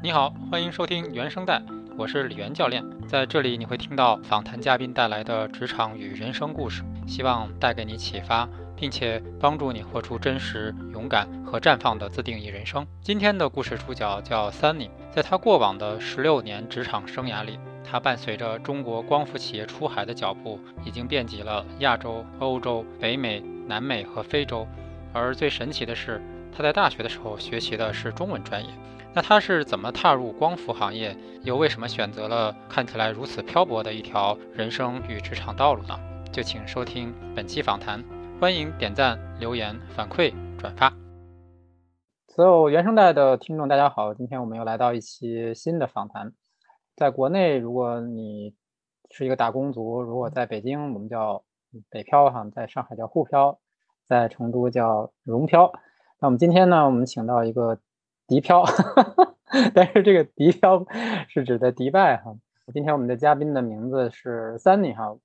你好，欢迎收听原声带，我是李源教练。在这里你会听到访谈嘉宾带来的职场与人生故事，希望带给你启发，并且帮助你活出真实、勇敢和绽放的自定义人生。今天的故事主角叫 Sunny，在他过往的十六年职场生涯里，他伴随着中国光伏企业出海的脚步，已经遍及了亚洲、欧洲、北美、南美和非洲。而最神奇的是，他在大学的时候学习的是中文专业。那他是怎么踏入光伏行业，又为什么选择了看起来如此漂泊的一条人生与职场道路呢？就请收听本期访谈，欢迎点赞、留言、反馈、转发。所有原声带的听众，大家好，今天我们又来到一期新的访谈。在国内，如果你是一个打工族，如果在北京，我们叫北漂哈；在上海叫沪漂，在成都叫蓉漂。那我们今天呢，我们请到一个。迪漂，但是这个迪漂是指的迪拜哈。今天我们的嘉宾的名字是 Sunny 哈。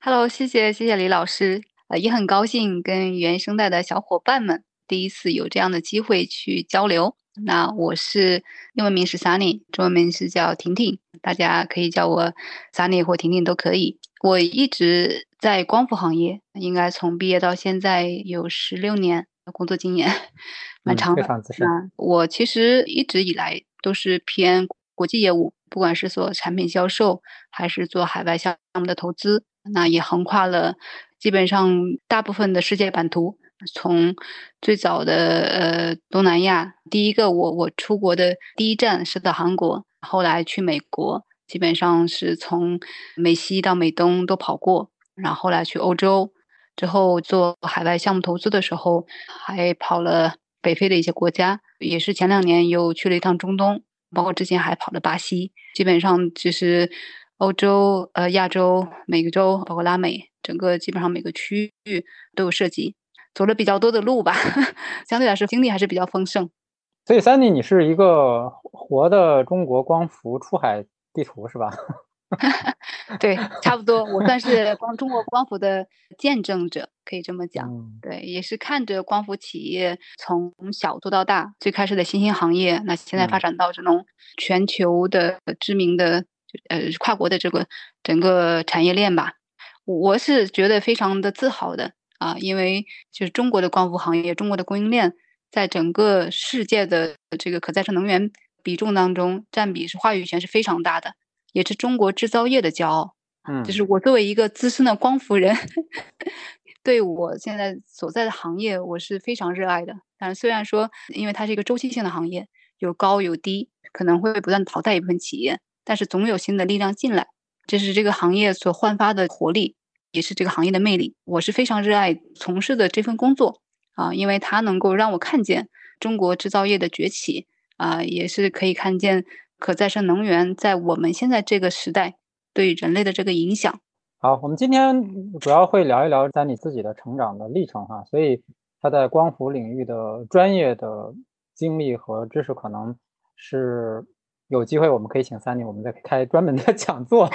Hello，谢谢谢谢李老师，呃，也很高兴跟原声带的小伙伴们第一次有这样的机会去交流。那我是英文名是 Sunny，中文名是叫婷婷，大家可以叫我 Sunny 或婷婷都可以。我一直在光伏行业，应该从毕业到现在有十六年工作经验。蛮长的。我其实一直以来都是偏国际业务，不管是做产品销售，还是做海外项目的投资，那也横跨了基本上大部分的世界版图。从最早的呃东南亚，第一个我我出国的第一站是到韩国，后来去美国，基本上是从美西到美东都跑过，然后后来去欧洲，之后做海外项目投资的时候，还跑了。北非的一些国家，也是前两年又去了一趟中东，包括之前还跑了巴西，基本上就是欧洲、呃亚洲、美洲，包括拉美，整个基本上每个区域都有涉及，走了比较多的路吧，相对来说经历还是比较丰盛。所以，Sunny，你是一个活的中国光伏出海地图是吧？对，差不多，我算是光中国光伏的见证者，可以这么讲。对，也是看着光伏企业从小做到大，最开始的新兴行业，那现在发展到这种全球的知名的呃跨国的这个整个产业链吧。我是觉得非常的自豪的啊，因为就是中国的光伏行业，中国的供应链在整个世界的这个可再生能源比重当中占比是话语权是非常大的。也是中国制造业的骄傲，嗯，就是我作为一个资深的光伏人，对我现在所在的行业，我是非常热爱的。但虽然说，因为它是一个周期性的行业，有高有低，可能会不断淘汰一部分企业，但是总有新的力量进来，这是这个行业所焕发的活力，也是这个行业的魅力。我是非常热爱从事的这份工作啊，因为它能够让我看见中国制造业的崛起啊，也是可以看见。可再生能源在我们现在这个时代对人类的这个影响。好，我们今天主要会聊一聊在你自己的成长的历程哈，所以他在光伏领域的专业的经历和知识，可能是有机会我们可以请 Sunny，我们再开专门的讲座。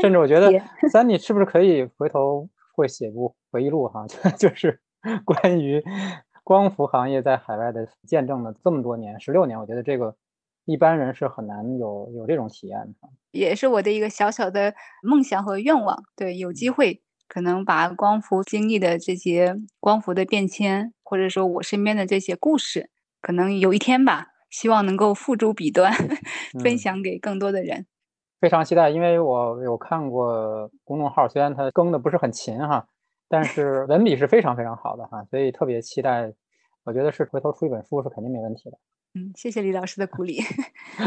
甚至我觉得 Sunny 是不是可以回头会写部回忆录哈，就是关于光伏行业在海外的见证了这么多年，十六年，我觉得这个。一般人是很难有有这种体验的，也是我的一个小小的梦想和愿望。对，有机会可能把光伏经历的这些光伏的变迁，或者说我身边的这些故事，可能有一天吧，希望能够付诸笔端，分享给更多的人。非常期待，因为我有看过公众号，虽然它更的不是很勤哈，但是文笔是非常非常好的哈，所以特别期待。我觉得是回头出一本书是肯定没问题的。嗯，谢谢李老师的鼓励。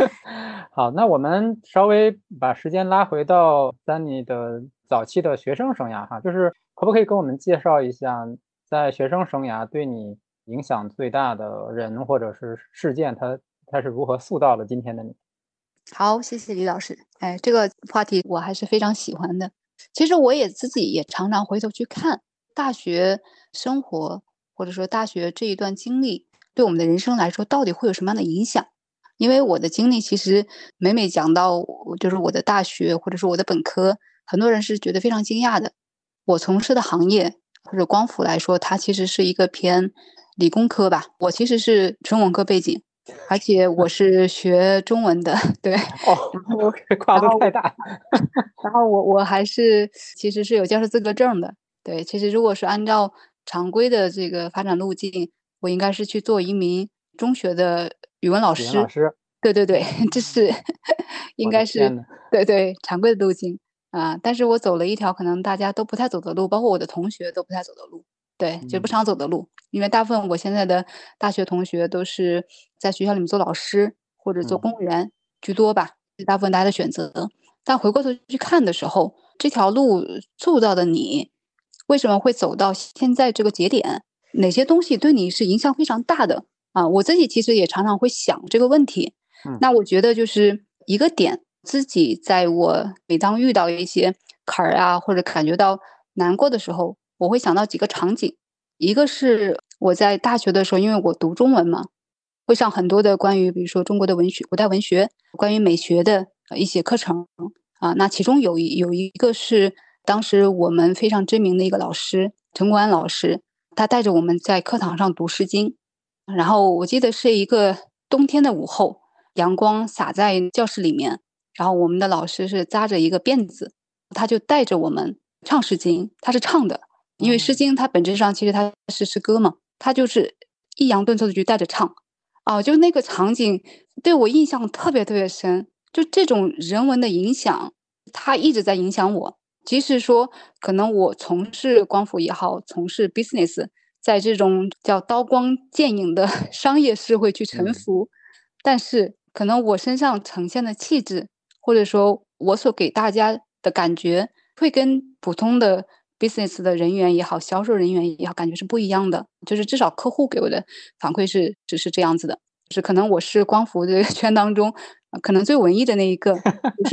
好，那我们稍微把时间拉回到 Sunny 的早期的学生生涯哈，就是可不可以跟我们介绍一下，在学生生涯对你影响最大的人或者是事件，他他是如何塑造了今天的你？好，谢谢李老师。哎，这个话题我还是非常喜欢的。其实我也自己也常常回头去看大学生活，或者说大学这一段经历。对我们的人生来说，到底会有什么样的影响？因为我的经历，其实每每讲到，就是我的大学或者说我的本科，很多人是觉得非常惊讶的。我从事的行业或者光伏来说，它其实是一个偏理工科吧。我其实是纯文科背景，而且我是学中文的，对。哦，跨度太大。然后我我还是其实是有教师资格证的，对。其实如果是按照常规的这个发展路径，我应该是去做一名中学的语文老师。老师。对对对，这是 应该是对对常规的路径啊。但是我走了一条可能大家都不太走的路，包括我的同学都不太走的路。对，就不常走的路，因为大部分我现在的大学同学都是在学校里面做老师或者做公务员居多吧，是大部分大家的选择。但回过头去看的时候，这条路塑造的你，为什么会走到现在这个节点？哪些东西对你是影响非常大的啊？我自己其实也常常会想这个问题。那我觉得就是一个点，自己在我每当遇到一些坎儿啊，或者感觉到难过的时候。我会想到几个场景，一个是我在大学的时候，因为我读中文嘛，会上很多的关于比如说中国的文学、古代文学、关于美学的一些课程啊。那其中有一有一个是当时我们非常知名的一个老师陈国安老师，他带着我们在课堂上读《诗经》，然后我记得是一个冬天的午后，阳光洒在教室里面，然后我们的老师是扎着一个辫子，他就带着我们唱《诗经》，他是唱的。因为《诗经》它本质上其实它是诗歌嘛，他就是抑扬顿挫的去带着唱，啊，就那个场景对我印象特别特别深。就这种人文的影响，它一直在影响我。即使说可能我从事光伏也好，从事 business，在这种叫刀光剑影的 商业社会去沉浮，但是可能我身上呈现的气质，或者说我所给大家的感觉，会跟普通的。business 的人员也好，销售人员也好，感觉是不一样的。就是至少客户给我的反馈是，只是这样子的。是可能我是光伏这个 圈当中，可能最文艺的那一个。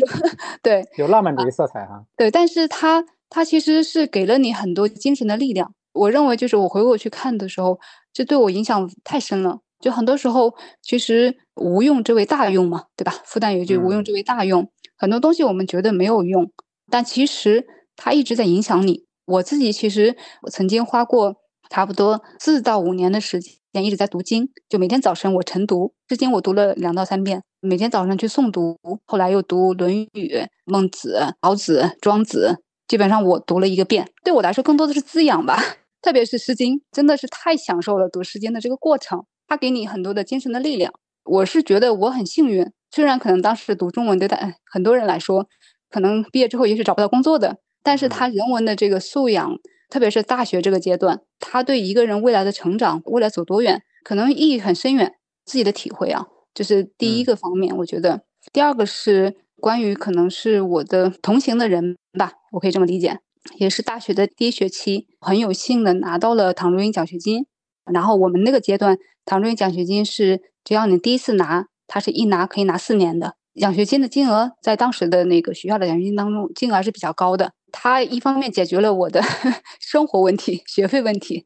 对，有浪漫主义色彩哈。对，但是他他其实是给了你很多精神的力量。我认为就是我回过去看的时候，这对我影响太深了。就很多时候，其实无用之为大用嘛，对吧？复旦有一句“无用之为大用”，很多东西我们觉得没有用，但其实它一直在影响你。我自己其实我曾经花过差不多四到五年的时间一直在读经，就每天早晨我晨读《诗经》，我读了两到三遍，每天早上去诵读，后来又读《论语》《孟子》《老子》《庄子》，基本上我读了一个遍。对我来说，更多的是滋养吧，特别是《诗经》，真的是太享受了读《诗经》的这个过程，它给你很多的精神的力量。我是觉得我很幸运，虽然可能当时读中文对待很多人来说，可能毕业之后也许找不到工作的。但是他人文的这个素养，特别是大学这个阶段，他对一个人未来的成长、未来走多远，可能意义很深远。自己的体会啊，这是第一个方面。我觉得第二个是关于可能是我的同行的人吧，我可以这么理解，也是大学的第一学期，很有幸的拿到了唐中英奖学金。然后我们那个阶段，唐中英奖学金是只要你第一次拿，它是一拿可以拿四年的。奖学金的金额在当时的那个学校的奖学金当中，金额还是比较高的。它一方面解决了我的 生活问题、学费问题，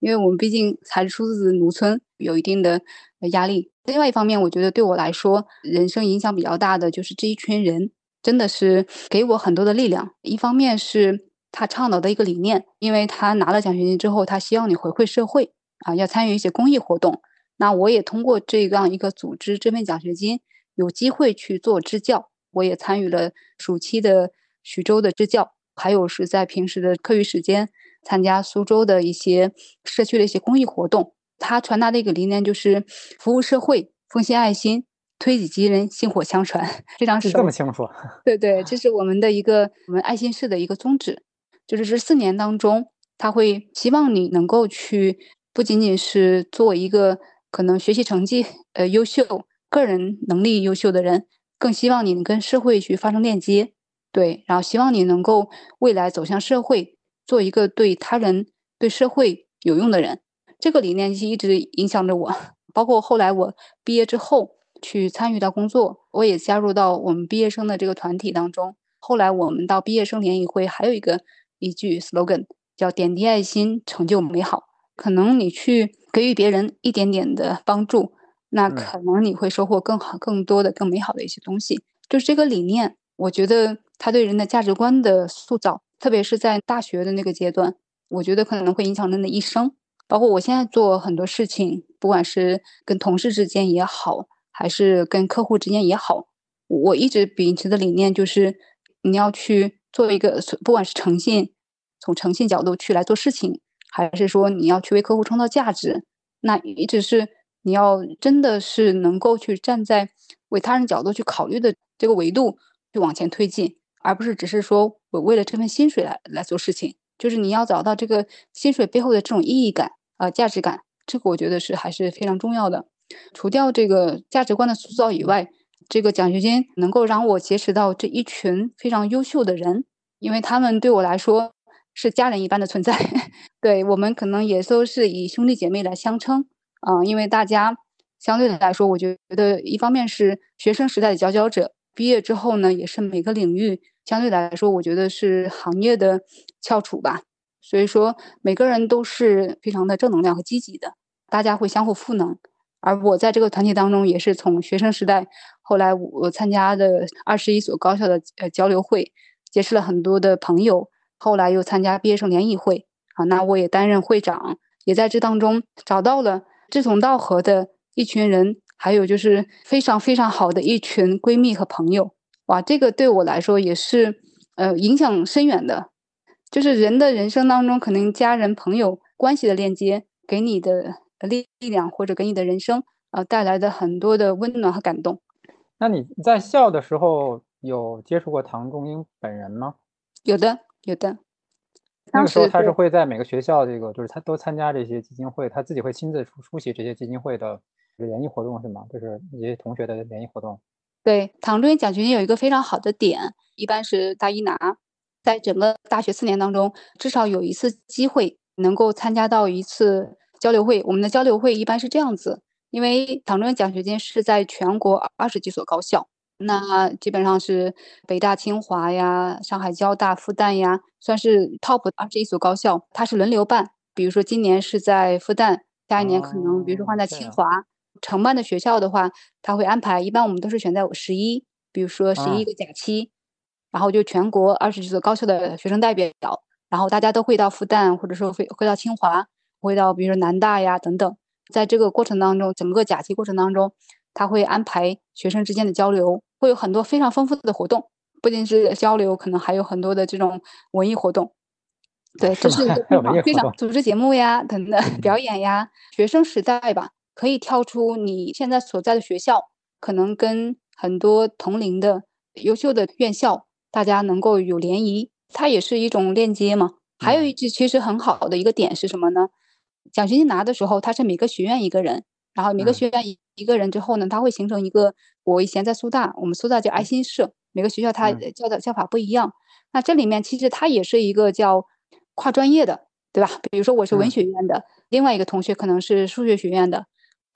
因为我们毕竟还是出自农村，有一定的压力。另外一方面，我觉得对我来说，人生影响比较大的就是这一群人，真的是给我很多的力量。一方面是他倡导的一个理念，因为他拿了奖学金之后，他希望你回馈社会啊，要参与一些公益活动。那我也通过这样一个组织这份奖学金。有机会去做支教，我也参与了暑期的徐州的支教，还有是在平时的课余时间参加苏州的一些社区的一些公益活动。他传达的一个理念就是服务社会、奉献爱心、推己及人、薪火相传，非常是这么清楚。对对，这是我们的一个我们爱心社的一个宗旨，就是这四年当中，他会希望你能够去不仅仅是做一个可能学习成绩呃优秀。个人能力优秀的人，更希望你能跟社会去发生链接，对，然后希望你能够未来走向社会，做一个对他人、对社会有用的人。这个理念一直影响着我，包括后来我毕业之后去参与到工作，我也加入到我们毕业生的这个团体当中。后来我们到毕业生联谊会，还有一个一句 slogan 叫“点滴爱心，成就美好”。可能你去给予别人一点点的帮助。那可能你会收获更好、更多的、更美好的一些东西。就是这个理念，我觉得他对人的价值观的塑造，特别是在大学的那个阶段，我觉得可能会影响人的一生。包括我现在做很多事情，不管是跟同事之间也好，还是跟客户之间也好，我一直秉持的理念就是，你要去做一个，不管是诚信，从诚信角度去来做事情，还是说你要去为客户创造价值，那一直是你要真的是能够去站在为他人角度去考虑的这个维度去往前推进，而不是只是说我为了这份薪水来来做事情，就是你要找到这个薪水背后的这种意义感。啊，价值感，这个我觉得是还是非常重要的。除掉这个价值观的塑造以外，这个奖学金能够让我结识到这一群非常优秀的人，因为他们对我来说是家人一般的存在。对我们可能也都是以兄弟姐妹来相称啊，因为大家相对的来说，我觉得一方面是学生时代的佼佼者，毕业之后呢，也是每个领域相对来说，我觉得是行业的翘楚吧。所以说，每个人都是非常的正能量和积极的，大家会相互赋能。而我在这个团体当中，也是从学生时代，后来我参加的二十一所高校的呃交流会，结识了很多的朋友。后来又参加毕业生联谊会，啊，那我也担任会长，也在这当中找到了志同道合的一群人，还有就是非常非常好的一群闺蜜和朋友。哇，这个对我来说也是呃影响深远的。就是人的人生当中，可能家人、朋友关系的链接，给你的力力量，或者给你的人生，呃，带来的很多的温暖和感动。那你在校的时候有接触过唐仲英本人吗？有的，有的。那个时候他是会在每个学校，这个就是他都参加这些基金会，他自己会亲自出出席这些基金会的联谊活动，是吗？就是一些同学的联谊活动。对，唐仲英奖学金有一个非常好的点，一般是大一拿。在整个大学四年当中，至少有一次机会能够参加到一次交流会。我们的交流会一般是这样子，因为唐中英奖学金是在全国二十几所高校，那基本上是北大、清华呀、上海交大、复旦呀，算是 top 二十一所高校，它是轮流办。比如说今年是在复旦，下一年可能比如说换在清华。承办的学校的话，他会安排，一般我们都是选在十一，比如说十一个假期。然后就全国二十几所高校的学生代表，然后大家都会到复旦，或者说会会到清华，会到比如说南大呀等等。在这个过程当中，整个假期过程当中，他会安排学生之间的交流，会有很多非常丰富的活动，不仅是交流，可能还有很多的这种文艺活动。对，这是一个非常非常组织节目呀，等等表演呀。学生时代吧，可以跳出你现在所在的学校，可能跟很多同龄的优秀的院校。大家能够有联谊，它也是一种链接嘛。还有一句其实很好的一个点是什么呢？奖学金拿的时候，它是每个学院一个人，然后每个学院一一个人之后呢，它会形成一个。我以前在苏大，我们苏大叫爱心社，每个学校它叫的叫法不一样。那这里面其实它也是一个叫跨专业的，对吧？比如说我是文学院的，另外一个同学可能是数学学院的，还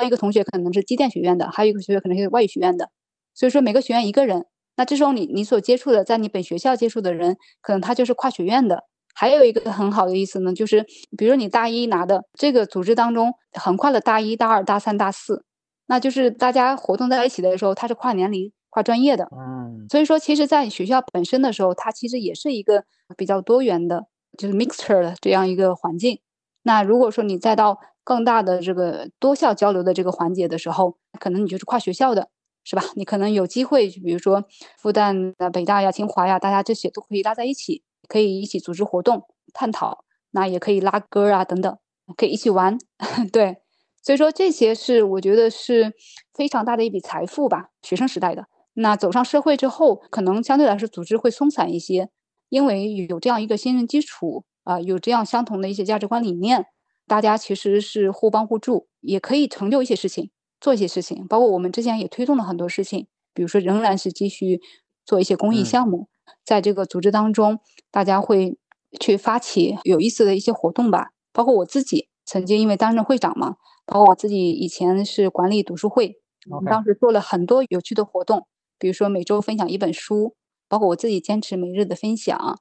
有一个同学可能是机电学院的，还有一个同学可能是外语学院的。所以说每个学院一个人。那这时候你你所接触的，在你本学校接触的人，可能他就是跨学院的。还有一个很好的意思呢，就是比如你大一拿的这个组织当中，横跨了大一、大二、大三、大四，那就是大家活动在一起的时候，它是跨年龄、跨专业的。嗯，所以说，其实，在学校本身的时候，它其实也是一个比较多元的，就是 mixture 的这样一个环境。那如果说你再到更大的这个多校交流的这个环节的时候，可能你就是跨学校的。是吧？你可能有机会，比如说复旦的、北大呀、清华呀，大家这些都可以拉在一起，可以一起组织活动、探讨，那也可以拉歌啊等等，可以一起玩。对，所以说这些是我觉得是非常大的一笔财富吧。学生时代的，那走上社会之后，可能相对来说组织会松散一些，因为有这样一个信任基础啊，有这样相同的一些价值观理念，大家其实是互帮互助，也可以成就一些事情。做一些事情，包括我们之前也推动了很多事情，比如说仍然是继续做一些公益项目，在这个组织当中，大家会去发起有意思的一些活动吧。包括我自己曾经因为担任会长嘛，包括我自己以前是管理读书会，我们当时做了很多有趣的活动，比如说每周分享一本书，包括我自己坚持每日的分享，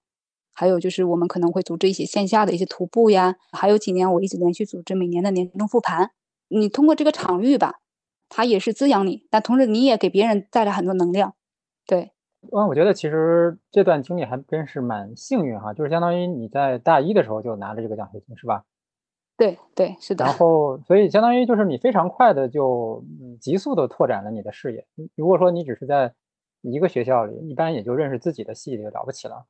还有就是我们可能会组织一些线下的一些徒步呀，还有几年我一直连续组织每年的年终复盘，你通过这个场域吧。它也是滋养你，但同时你也给别人带来很多能量，对。嗯，我觉得其实这段经历还真是蛮幸运哈，就是相当于你在大一的时候就拿着这个奖学金，是吧？对对，是的。然后，所以相当于就是你非常快的就急速的拓展了你的视野。如果说你只是在一个学校里，一般也就认识自己的系就了不起了。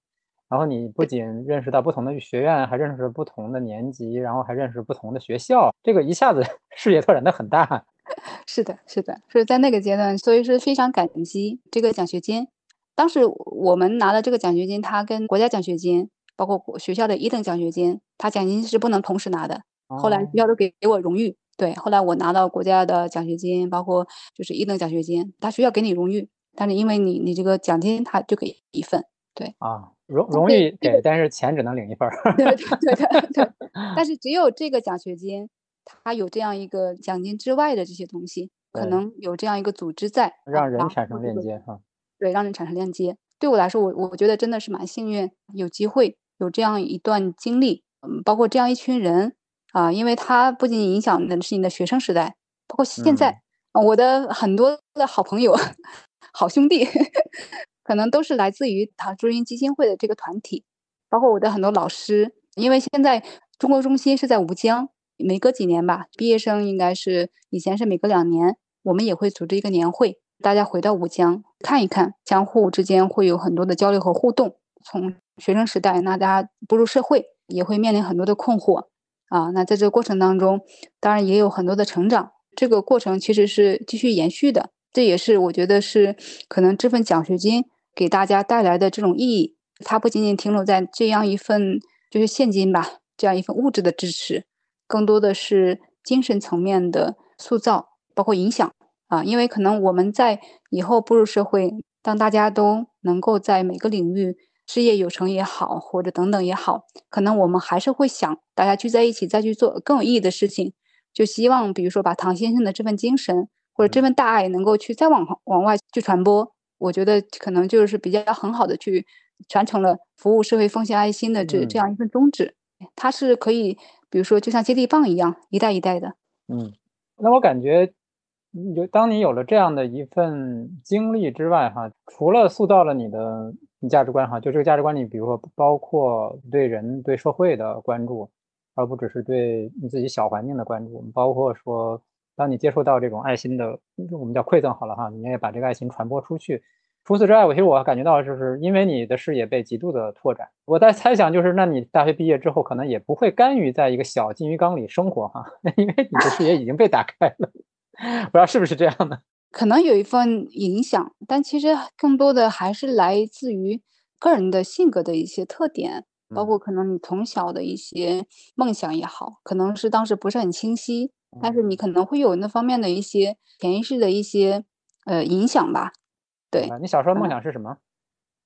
然后你不仅认识到不同的学院，还认识不同的年级，然后还认识不同的学校，这个一下子 视野拓展的很大。是的，是的，所以在那个阶段，所以是非常感激这个奖学金。当时我们拿的这个奖学金，它跟国家奖学金，包括学校的一等奖学金，它奖金是不能同时拿的。后来学校都给给我荣誉，对，后来我拿到国家的奖学金，包括就是一等奖学金，他学校给你荣誉，但是因为你你这个奖金他就给一份，对啊，荣荣誉给，但是钱只能领一份儿。对对对对，但是只有这个奖学金。它有这样一个奖金之外的这些东西，可能有这样一个组织在，让人产生链接哈。对，让人产生链接。对我来说，我我觉得真的是蛮幸运，有机会有这样一段经历，嗯，包括这样一群人啊，因为它不仅影响的是你的学生时代，包括现在，我的很多的好朋友、好兄弟，可能都是来自于唐朱茵基金会的这个团体，包括我的很多老师，因为现在中国中心是在吴江。每隔几年吧，毕业生应该是以前是每隔两年，我们也会组织一个年会，大家回到吴江看一看，相互之间会有很多的交流和互动。从学生时代，那大家步入社会，也会面临很多的困惑啊。那在这个过程当中，当然也有很多的成长。这个过程其实是继续延续的，这也是我觉得是可能这份奖学金给大家带来的这种意义。它不仅仅停留在这样一份就是现金吧，这样一份物质的支持。更多的是精神层面的塑造，包括影响啊，因为可能我们在以后步入社会，当大家都能够在每个领域事业有成也好，或者等等也好，可能我们还是会想大家聚在一起再去做更有意义的事情，就希望比如说把唐先生的这份精神或者这份大爱能够去再往往外去传播，我觉得可能就是比较很好的去传承了服务社会、奉献爱心的这这样一份宗旨，它是可以。比如说，就像接力棒一样，一代一代的。嗯，那我感觉，有当你有了这样的一份经历之外，哈，除了塑造了你的价值观，哈，就这个价值观里，比如说包括对人、对社会的关注，而不只是对你自己小环境的关注，包括说，当你接触到这种爱心的，我们叫馈赠好了哈，你也把这个爱心传播出去。除此之外，我其实我感觉到，就是因为你的视野被极度的拓展。我在猜想，就是那你大学毕业之后，可能也不会甘于在一个小金鱼缸里生活哈，因为你的视野已经被打开了。不知道是不是这样的？可能有一份影响，但其实更多的还是来自于个人的性格的一些特点，包括可能你从小的一些梦想也好，可能是当时不是很清晰，但是你可能会有那方面的一些潜意识的一些呃影响吧。对，你小时候梦想是什么？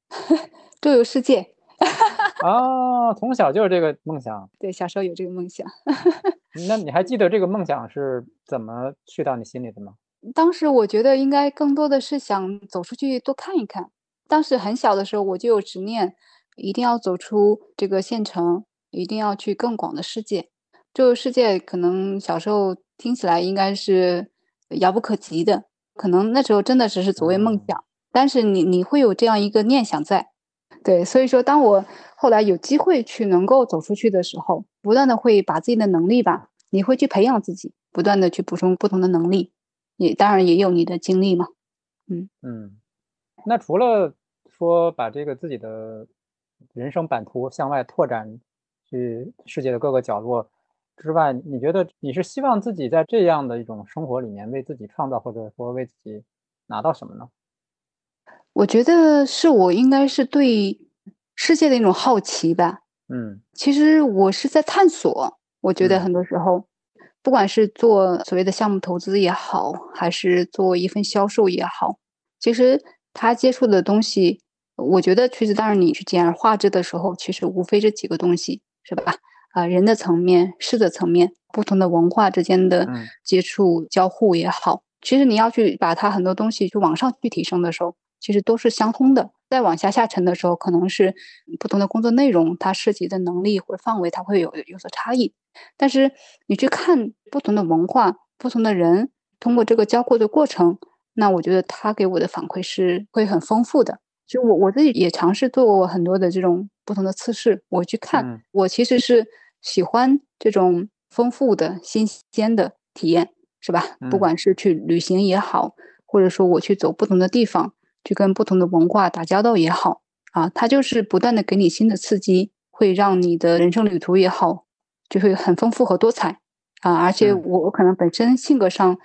周游世界。哦，从小就是这个梦想。对，小时候有这个梦想。那你还记得这个梦想是怎么去到你心里的吗？当时我觉得应该更多的是想走出去多看一看。当时很小的时候我就有执念，一定要走出这个县城，一定要去更广的世界。周游世界可能小时候听起来应该是遥不可及的，可能那时候真的只是所谓梦想。但是你你会有这样一个念想在，对，所以说当我后来有机会去能够走出去的时候，不断的会把自己的能力吧，你会去培养自己，不断的去补充不同的能力，也当然也有你的经历嘛，嗯嗯，那除了说把这个自己的人生版图向外拓展，去世界的各个角落之外，你觉得你是希望自己在这样的一种生活里面为自己创造，或者说为自己拿到什么呢？我觉得是我应该是对世界的一种好奇吧。嗯，其实我是在探索。我觉得很多时候，不管是做所谓的项目投资也好，还是做一份销售也好，其实他接触的东西，我觉得其实当然你去简而化之的时候，其实无非这几个东西，是吧？啊，人的层面、事的层面、不同的文化之间的接触交互也好，其实你要去把它很多东西去往上去提升的时候。其实都是相通的。再往下下沉的时候，可能是不同的工作内容，它涉及的能力或者范围，它会有有所差异。但是你去看不同的文化、不同的人，通过这个交互的过程，那我觉得他给我的反馈是会很丰富的。就我我自己也尝试做过很多的这种不同的测试，我去看，我其实是喜欢这种丰富的、新鲜的体验，是吧？不管是去旅行也好，或者说我去走不同的地方，去跟不同的文化打交道也好，啊，它就是不断的给你新的刺激，会让你的人生旅途也好，就会很丰富和多彩啊。而且我我可能本身性格上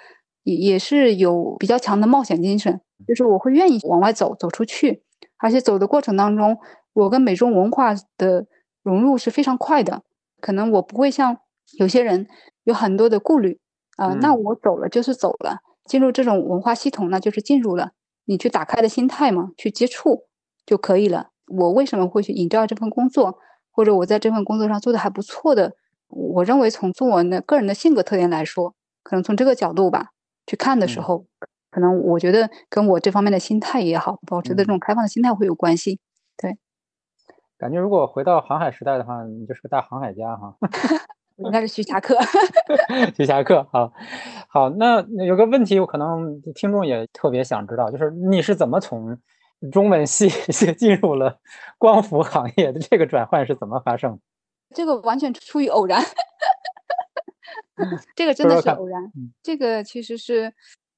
也也是有比较强的冒险精神，就是我会愿意往外走，走出去，而且走的过程当中，我跟美中文化的融入是非常快的，可能我不会像。有些人有很多的顾虑啊，那我走了就是走了，进入这种文化系统，那就是进入了。你去打开的心态嘛，去接触就可以了。我为什么会去引照这份工作，或者我在这份工作上做的还不错的？我认为从从我的个人的性格特点来说，可能从这个角度吧去看的时候，可能我觉得跟我这方面的心态也好，保持的这种开放的心态会有关系。对，感觉如果回到航海时代的话，你就是个大航海家哈。应该是徐霞客，徐霞客，好，好，那有个问题，我可能听众也特别想知道，就是你是怎么从中文 系进入了光伏行业的？这个转换是怎么发生？这个完全出于偶然，这个真的是偶然。这个其实是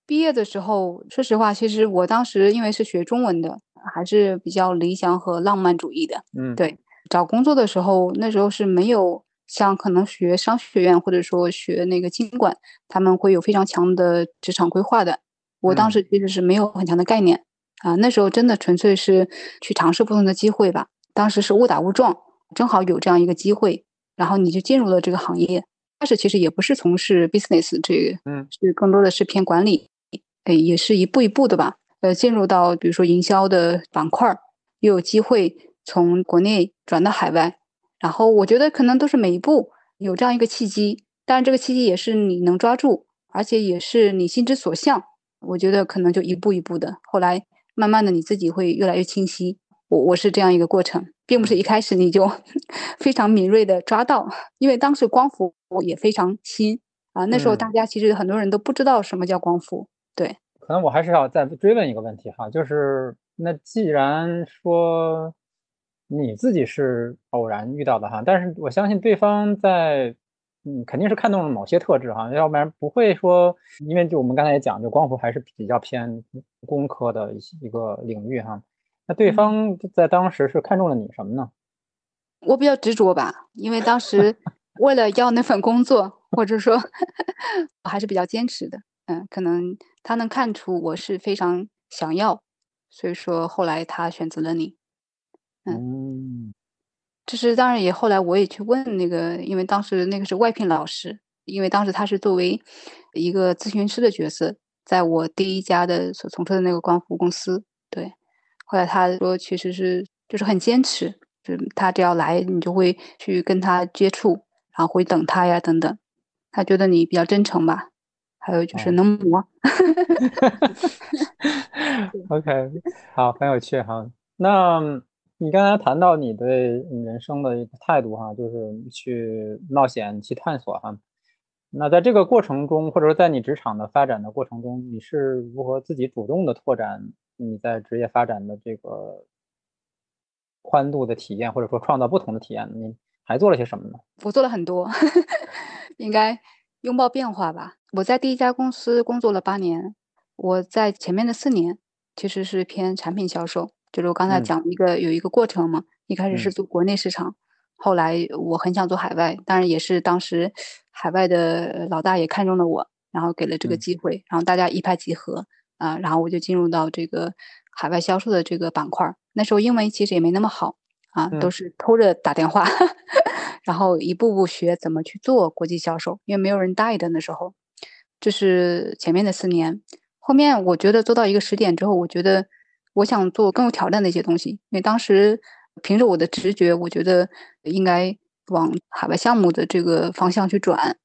毕业的时候，说实话，其实我当时因为是学中文的，还是比较理想和浪漫主义的。嗯，对，找工作的时候，那时候是没有。像可能学商学院或者说学那个经管，他们会有非常强的职场规划的。我当时其实是没有很强的概念啊，那时候真的纯粹是去尝试不同的机会吧。当时是误打误撞，正好有这样一个机会，然后你就进入了这个行业。开始其实也不是从事 business 这个，嗯，是更多的是偏管理，哎，也是一步一步的吧。呃，进入到比如说营销的板块，又有机会从国内转到海外。然后我觉得可能都是每一步有这样一个契机，但是这个契机也是你能抓住，而且也是你心之所向。我觉得可能就一步一步的，后来慢慢的你自己会越来越清晰。我我是这样一个过程，并不是一开始你就 非常敏锐的抓到，因为当时光伏也非常新啊，那时候大家其实很多人都不知道什么叫光伏。对，可能我还是要再追问一个问题哈，就是那既然说。你自己是偶然遇到的哈，但是我相信对方在，嗯，肯定是看中了某些特质哈，要不然不会说，因为就我们刚才也讲，就光伏还是比较偏工科的一一个领域哈。那对方在当时是看中了你什么呢？我比较执着吧，因为当时 为了要那份工作，或者说 我还是比较坚持的。嗯，可能他能看出我是非常想要，所以说后来他选择了你。嗯，就是当然也后来我也去问那个，因为当时那个是外聘老师，因为当时他是作为一个咨询师的角色，在我第一家的所从事的那个光伏公司，对，后来他说其实是就是很坚持，就是他只要来，你就会去跟他接触，然后会等他呀等等，他觉得你比较真诚吧，还有就是能磨。OK，好，很有趣哈，那。你刚才谈到你对人生的一个态度哈，就是去冒险、去探索哈。那在这个过程中，或者说在你职场的发展的过程中，你是如何自己主动的拓展你在职业发展的这个宽度的体验，或者说创造不同的体验？你还做了些什么呢？我做了很多，应该拥抱变化吧。我在第一家公司工作了八年，我在前面的四年其实是偏产品销售。就是我刚才讲一个有一个过程嘛，一开始是做国内市场，后来我很想做海外，当然也是当时海外的老大也看中了我，然后给了这个机会，然后大家一拍即合啊，然后我就进入到这个海外销售的这个板块。那时候英文其实也没那么好啊，都是偷着打电话，然后一步步学怎么去做国际销售，因为没有人带的那时候。这是前面的四年，后面我觉得做到一个时点之后，我觉得。我想做更有挑战的一些东西，因为当时凭着我的直觉，我觉得应该往海外项目的这个方向去转。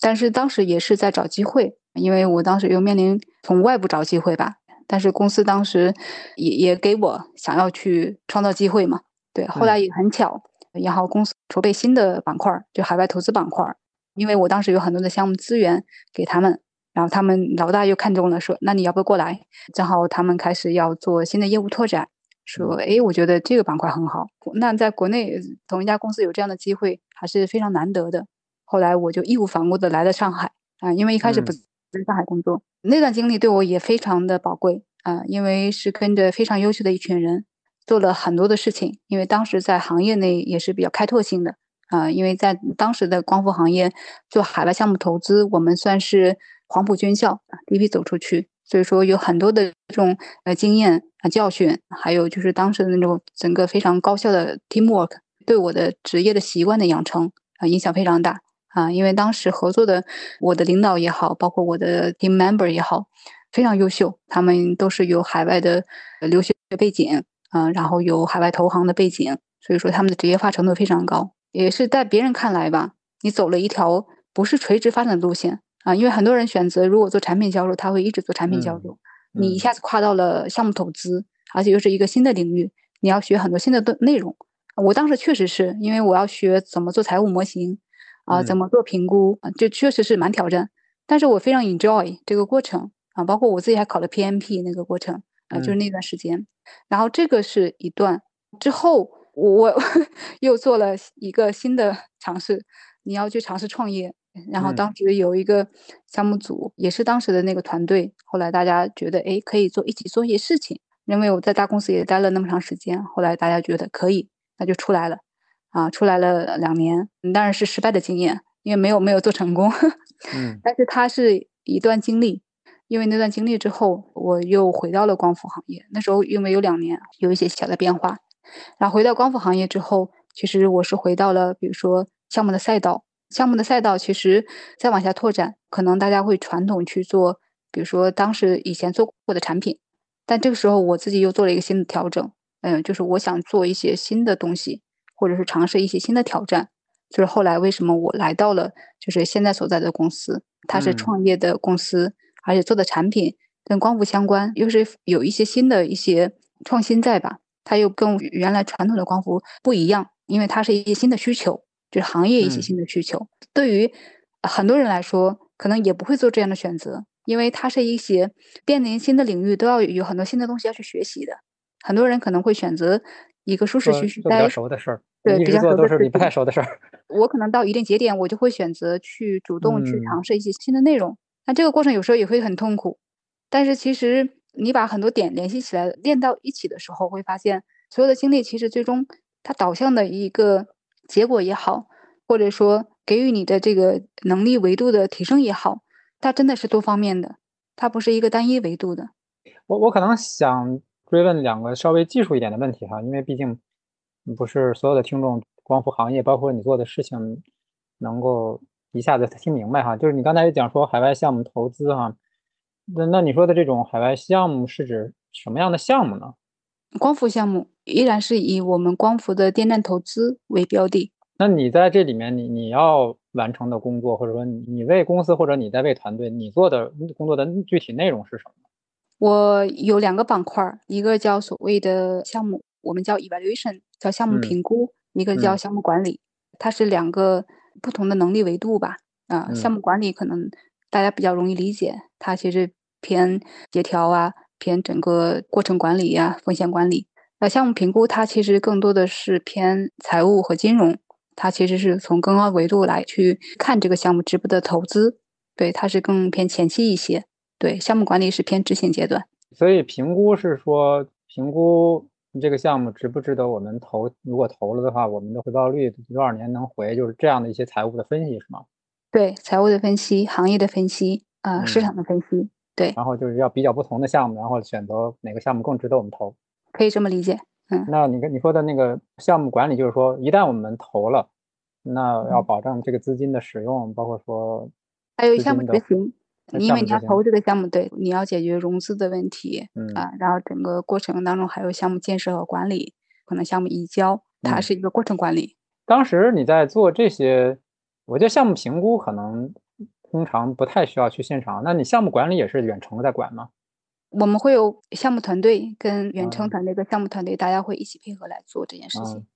但是当时也是在找机会，因为我当时又面临从外部找机会吧。但是公司当时也也给我想要去创造机会嘛。对，后来也很巧，然后公司筹备新的板块，就海外投资板块，因为我当时有很多的项目资源给他们。然后他们老大又看中了，说：“那你要不要过来？”正好他们开始要做新的业务拓展，说：“哎，我觉得这个板块很好。那在国内同一家公司有这样的机会还是非常难得的。后来我就义无反顾的来了上海啊，因为一开始不在上海工作，那段经历对我也非常的宝贵啊，因为是跟着非常优秀的一群人做了很多的事情，因为当时在行业内也是比较开拓性的啊，因为在当时的光伏行业做海外项目投资，我们算是黄埔军校第一批走出去，所以说有很多的这种呃经验啊教训，还有就是当时的那种整个非常高效的 teamwork，对我的职业的习惯的养成啊影响非常大。啊，因为当时合作的我的领导也好，包括我的 team member 也好，非常优秀，他们都是有海外的留学背景，嗯，然后有海外投行的背景，所以说他们的职业化程度非常高，也是在别人看来吧，你走了一条不是垂直发展的路线啊，因为很多人选择如果做产品销售，他会一直做产品销售，你一下子跨到了项目投资，而且又是一个新的领域，你要学很多新的的内容，我当时确实是因为我要学怎么做财务模型。啊，怎么做评估啊？这确实是蛮挑战，但是我非常 enjoy 这个过程啊，包括我自己还考了 PMP 那个过程啊，就是那段时间。然后这个是一段之后，我 又做了一个新的 尝试，你要去尝试创业。然后当时有一个项目组，也是当时的那个团队，后来大家觉得哎，可以做一起做一些事情，因为我在大公司也待了那么长时间，后来大家觉得可以，那就出来了。啊，出来了两年，当然是失败的经验，因为没有没有做成功。嗯，但是它是一段经历，因为那段经历之后，我又回到了光伏行业。那时候因为有两年有一些小的变化，然后回到光伏行业之后，其实我是回到了比如说项目的赛道，项目的赛道其实再往下拓展，可能大家会传统去做，比如说当时以前做过的产品，但这个时候我自己又做了一个新的调整，嗯，就是我想做一些新的东西。或者是尝试一些新的挑战，就是后来为什么我来到了就是现在所在的公司，它是创业的公司，而且做的产品跟光伏相关，又是有一些新的一些创新在吧？它又跟原来传统的光伏不一样，因为它是一些新的需求，就是行业一些新的需求。对于很多人来说，可能也不会做这样的选择，因为它是一些面临新的领域，都要有很多新的东西要去学习的。很多人可能会选择。一个舒适区，比较熟的事儿，对，比较熟都是你不太熟的事儿。我可能到一定节点，我就会选择去主动去尝试一些新的内容。那这个过程有时候也会很痛苦，但是其实你把很多点联系起来，练到一起的时候，会发现所有的经历其实最终它导向的一个结果也好，或者说给予你的这个能力维度的提升也好，它真的是多方面的，它不是一个单一维度的。我我可能想。追问两个稍微技术一点的问题哈，因为毕竟不是所有的听众光伏行业，包括你做的事情能够一下子听明白哈。就是你刚才也讲说海外项目投资哈，那那你说的这种海外项目是指什么样的项目呢？光伏项目依然是以我们光伏的电站投资为标的。那你在这里面，你你要完成的工作，或者说你为公司或者你在为团队，你做的工作的具体内容是什么？我有两个板块，一个叫所谓的项目，我们叫 evaluation，叫项目评估；一个叫项目管理，它是两个不同的能力维度吧。啊，项目管理可能大家比较容易理解，它其实偏协调啊，偏整个过程管理呀，风险管理。那项目评估它其实更多的是偏财务和金融，它其实是从更高维度来去看这个项目值不得投资，对，它是更偏前期一些。对，项目管理是偏执行阶段，所以评估是说评估这个项目值不值得我们投，如果投了的话，我们的回报率多少年能回，就是这样的一些财务的分析是吗？对，财务的分析、行业的分析啊、市场的分析，对。然后就是要比较不同的项目，然后选择哪个项目更值得我们投，可以这么理解。嗯，那你跟你说的那个项目管理，就是说一旦我们投了，那要保证这个资金的使用，包括说还有项目执行。因为你要投这个项目，对，你要解决融资的问题，嗯啊，然后整个过程当中还有项目建设和管理，可能项目移交，它是一个过程管理。当时你在做这些，我觉得项目评估可能通常不太需要去现场，那你项目管理也是远程在管吗？我们会有项目团队跟远程团队跟项目团队，大家会一起配合来做这件事情。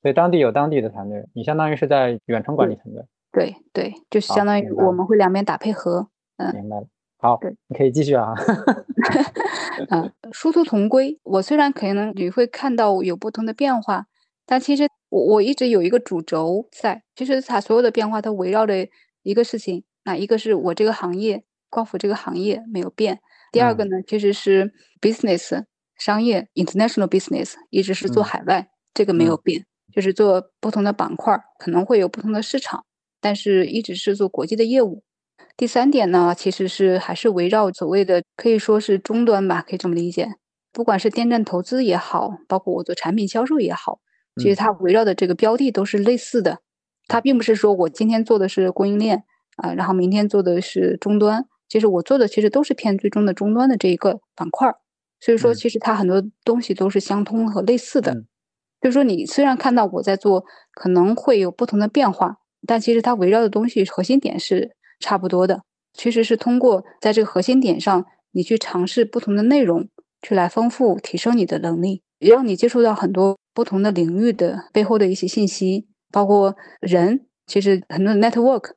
所以当地有当地的团队，你相当于是在远程管理团队。对对，就是相当于我们会两边打配合。明白了，好，对，你可以继续啊。啊，殊途同归。我虽然可能你会看到有不同的变化，但其实我我一直有一个主轴在，其实它所有的变化都围绕着一个事情，那一个是我这个行业光伏这个行业没有变，第二个呢其实是 business 商业 international business 一直是做海外，这个没有变，就是做不同的板块可能会有不同的市场，但是一直是做国际的业务。第三点呢，其实是还是围绕所谓的可以说是终端吧，可以这么理解。不管是电站投资也好，包括我做产品销售也好，其实它围绕的这个标的都是类似的。它并不是说我今天做的是供应链啊，然后明天做的是终端。其实我做的其实都是偏最终的终端的这一个板块。所以说，其实它很多东西都是相通和类似的。就是说，你虽然看到我在做，可能会有不同的变化，但其实它围绕的东西核心点是。差不多的，其实是通过在这个核心点上，你去尝试不同的内容，去来丰富、提升你的能力，也让你接触到很多不同的领域的背后的一些信息，包括人。其实很多的 network，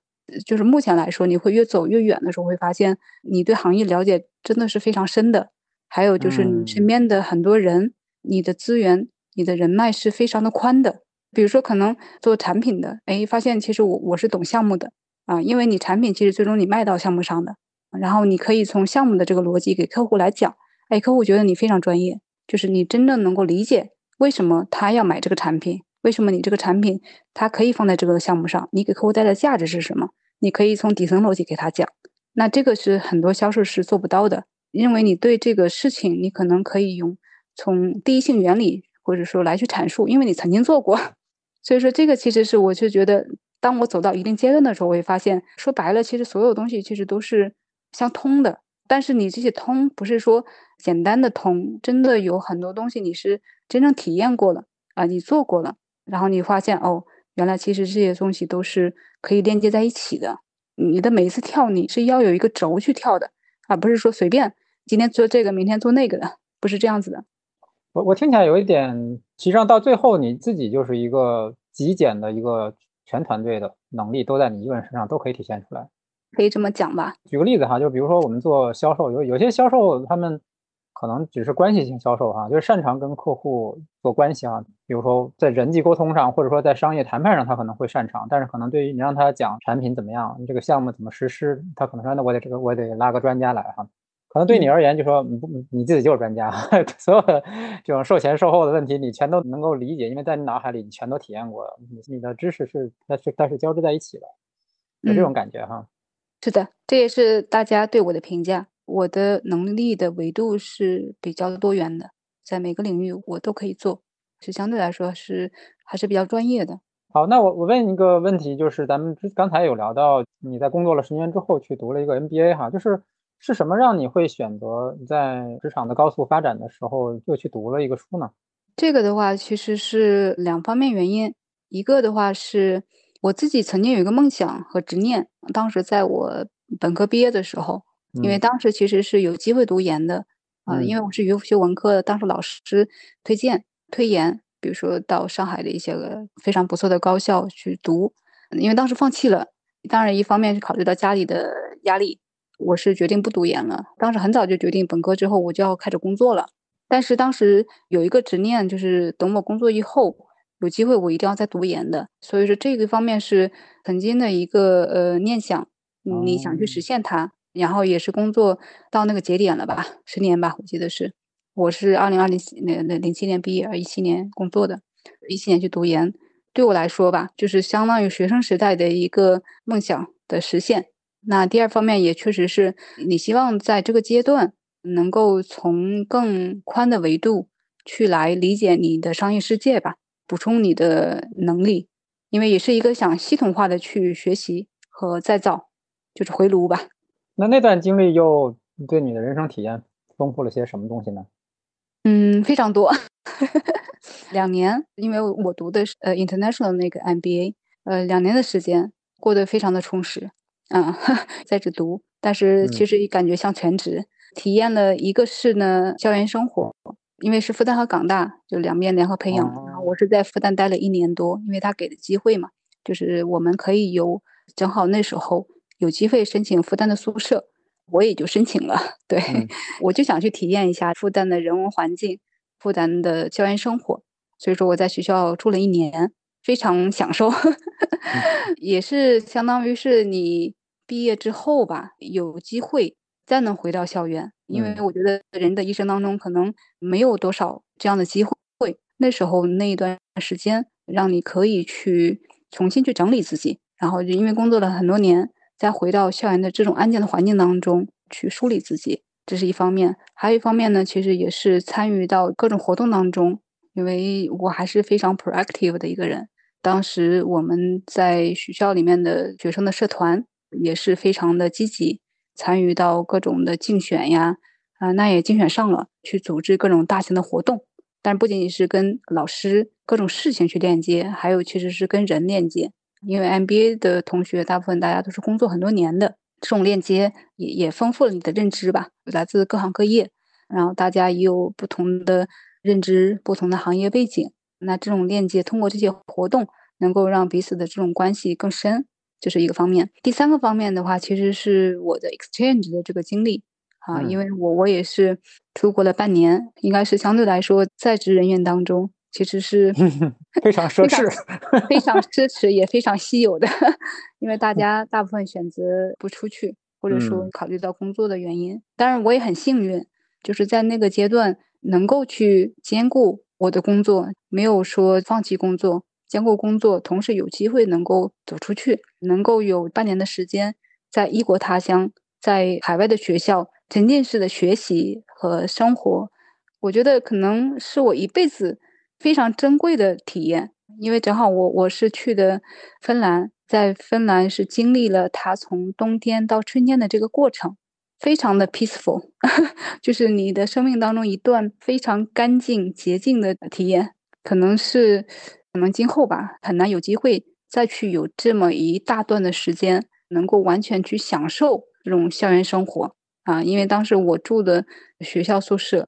就是目前来说，你会越走越远的时候，会发现你对行业了解真的是非常深的。还有就是你身边的很多人，你的资源、你的人脉是非常的宽的。比如说，可能做产品的，哎，发现其实我我是懂项目的。啊，因为你产品其实最终你卖到项目上的，然后你可以从项目的这个逻辑给客户来讲，哎，客户觉得你非常专业，就是你真正能够理解为什么他要买这个产品，为什么你这个产品他可以放在这个项目上，你给客户带来的价值是什么？你可以从底层逻辑给他讲，那这个是很多销售是做不到的，因为你对这个事情你可能可以用从第一性原理或者说来去阐述，因为你曾经做过，所以说这个其实是我就觉得。当我走到一定阶段的时候，我会发现，说白了，其实所有东西其实都是相通的。但是你这些通，不是说简单的通，真的有很多东西你是真正体验过了啊，你做过了，然后你发现哦，原来其实这些东西都是可以链接在一起的。你的每一次跳，你是要有一个轴去跳的，而不是说随便今天做这个，明天做那个的，不是这样子的。我我听起来有一点，实际上到最后你自己就是一个极简的一个。全团队的能力都在你一个人身上，都可以体现出来，可以这么讲吧？举个例子哈，就比如说我们做销售，有有些销售他们可能只是关系性销售哈，就是擅长跟客户做关系啊。比如说在人际沟通上，或者说在商业谈判上，他可能会擅长，但是可能对于你让他讲产品怎么样，你这个项目怎么实施，他可能说那我得这个我得拉个专家来哈。可能对你而言，就说你不你自己就是专家，所有的这种售前售后的问题，你全都能够理解，因为在你脑海里你全都体验过，你你的知识是它是它是交织在一起的，有这种感觉哈。是的，这也是大家对我的评价，我的能力的维度是比较多元的，在每个领域我都可以做，是相对来说是还是比较专业的。好，那我我问一个问题，就是咱们刚才有聊到你在工作了十年之后去读了一个 MBA 哈，就是。是什么让你会选择在职场的高速发展的时候又去读了一个书呢？这个的话其实是两方面原因，一个的话是我自己曾经有一个梦想和执念，当时在我本科毕业的时候，因为当时其实是有机会读研的啊，因为我是学学文科的，当时老师推荐推研，比如说到上海的一些个非常不错的高校去读，因为当时放弃了，当然一方面是考虑到家里的压力。我是决定不读研了。当时很早就决定，本科之后我就要开始工作了。但是当时有一个执念，就是等我工作以后有机会，我一定要再读研的。所以说这个方面是曾经的一个呃念想，你想去实现它。然后也是工作到那个节点了吧，十年吧，我记得是。我是二零二零那那零七年毕业，一七年工作的，一七年去读研。对我来说吧，就是相当于学生时代的一个梦想的实现。那第二方面也确实是你希望在这个阶段能够从更宽的维度去来理解你的商业世界吧，补充你的能力，因为也是一个想系统化的去学习和再造，就是回炉吧。那那段经历又对你的人生体验丰富了些什么东西呢？嗯，非常多，两年，因为我读的是呃 international 那个 MBA，呃，两年的时间过得非常的充实。嗯，在这读，但是其实感觉像全职体验了一个是呢校园生活，因为是复旦和港大就两边联合培养，然后我是在复旦待了一年多，因为他给的机会嘛，就是我们可以有正好那时候有机会申请复旦的宿舍，我也就申请了。对，我就想去体验一下复旦的人文环境，复旦的校园生活，所以说我在学校住了一年，非常享受，也是相当于是你毕业之后吧，有机会再能回到校园，因为我觉得人的一生当中可能没有多少这样的机会。那时候那一段时间，让你可以去重新去整理自己，然后就因为工作了很多年，再回到校园的这种安静的环境当中去梳理自己，这是一方面。还有一方面呢，其实也是参与到各种活动当中，因为我还是非常 proactive 的一个人。当时我们在学校里面的学生的社团也是非常的积极，参与到各种的竞选呀，啊，那也竞选上了，去组织各种大型的活动。但不仅仅是跟老师各种事情去链接，还有其实是跟人链接。因为 MBA 的同学大部分大家都是工作很多年的，这种链接也也丰富了你的认知吧。来自各行各业，然后大家也有不同的认知、不同的行业背景。那这种链接通过这些活动，能够让彼此的这种关系更深，这是一个方面。第三个方面的话，其实是我的 exchange 的这个经历。啊，因为我我也是出国了半年，应该是相对来说在职人员当中，其实是 非常奢侈、非常 奢侈也非常稀有的。因为大家大部分选择不出去，或者说考虑到工作的原因。当然，我也很幸运，就是在那个阶段能够去兼顾我的工作，没有说放弃工作，兼顾工作，同时有机会能够走出去，能够有半年的时间在异国他乡，在海外的学校。沉浸式的学习和生活，我觉得可能是我一辈子非常珍贵的体验。因为正好我我是去的芬兰，在芬兰是经历了它从冬天到春天的这个过程，非常的 peaceful，就是你的生命当中一段非常干净洁净的体验。可能是可能今后吧，很难有机会再去有这么一大段的时间，能够完全去享受这种校园生活。啊，因为当时我住的学校宿舍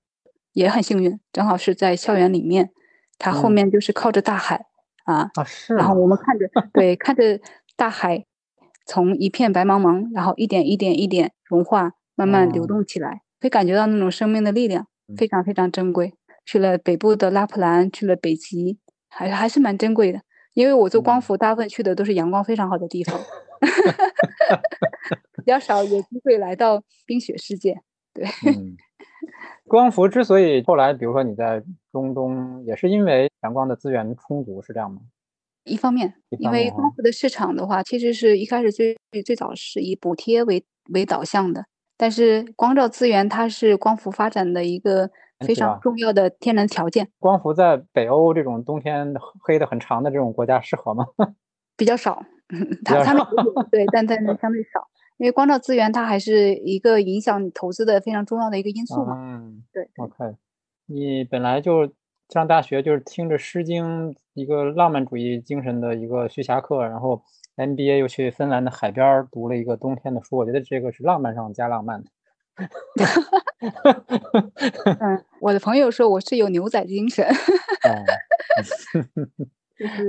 也很幸运，正好是在校园里面，它后面就是靠着大海啊。啊，是。然后我们看着，对，看着大海从一片白茫茫，然后一点一点一点融化，慢慢流动起来，可以感觉到那种生命的力量，非常非常珍贵。去了北部的拉普兰，去了北极，还还是蛮珍贵的。因为我做光伏，大部分去的都是阳光非常好的地方。比较少有机会来到冰雪世界，对。光伏之所以后来，比如说你在中东，也是因为阳光的资源充足，是这样吗？一方面，因为光伏的市场的话，其实是一开始最最早是以补贴为为导向的，但是光照资源它是光伏发展的一个非常重要的天然条件。光伏在北欧这种冬天黑的很长的这种国家适合吗？比较少，它它们对，但但 相对少。因为光照资源，它还是一个影响你投资的非常重要的一个因素嘛。嗯，对。OK，你本来就上大学就是听着《诗经》一个浪漫主义精神的一个徐霞客，然后 MBA 又去芬兰的海边读了一个冬天的书，我觉得这个是浪漫上加浪漫的。嗯，我的朋友说我是有牛仔精神。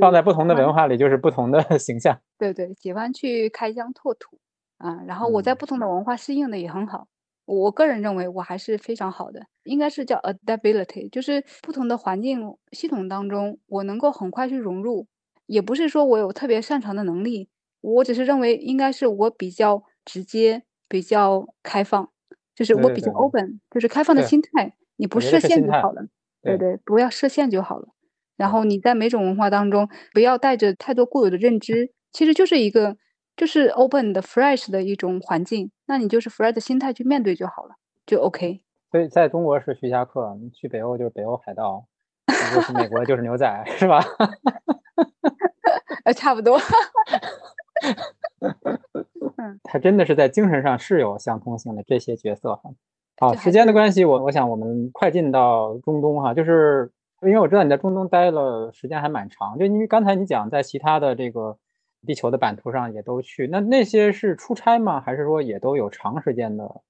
放在不同的文化里就是不同的形象。对对，喜欢去开疆拓土。啊，然后我在不同的文化适应的也很好，我个人认为我还是非常好的，应该是叫 adaptability，就是不同的环境系统当中，我能够很快去融入，也不是说我有特别擅长的能力，我只是认为应该是我比较直接、比较开放，就是我比较 open，就是开放的心态，你不设限就好了，对对，不要设限就好了，然后你在每种文化当中不要带着太多固有的认知，其实就是一个。就是 open 的 fresh 的一种环境，那你就是 fresh 的心态去面对就好了，就 OK。所以在中国是徐霞客，你去北欧就是北欧海盗，去美国就是牛仔，是吧？呃，差不多。嗯，他真的是在精神上是有相通性的这些角色哈。好，时间的关系，我我想我们快进到中东哈，就是因为我知道你在中东待了时间还蛮长，就因为刚才你讲在其他的这个。地球的版图上也都去，那那些是出差吗？还是说也都有长时间的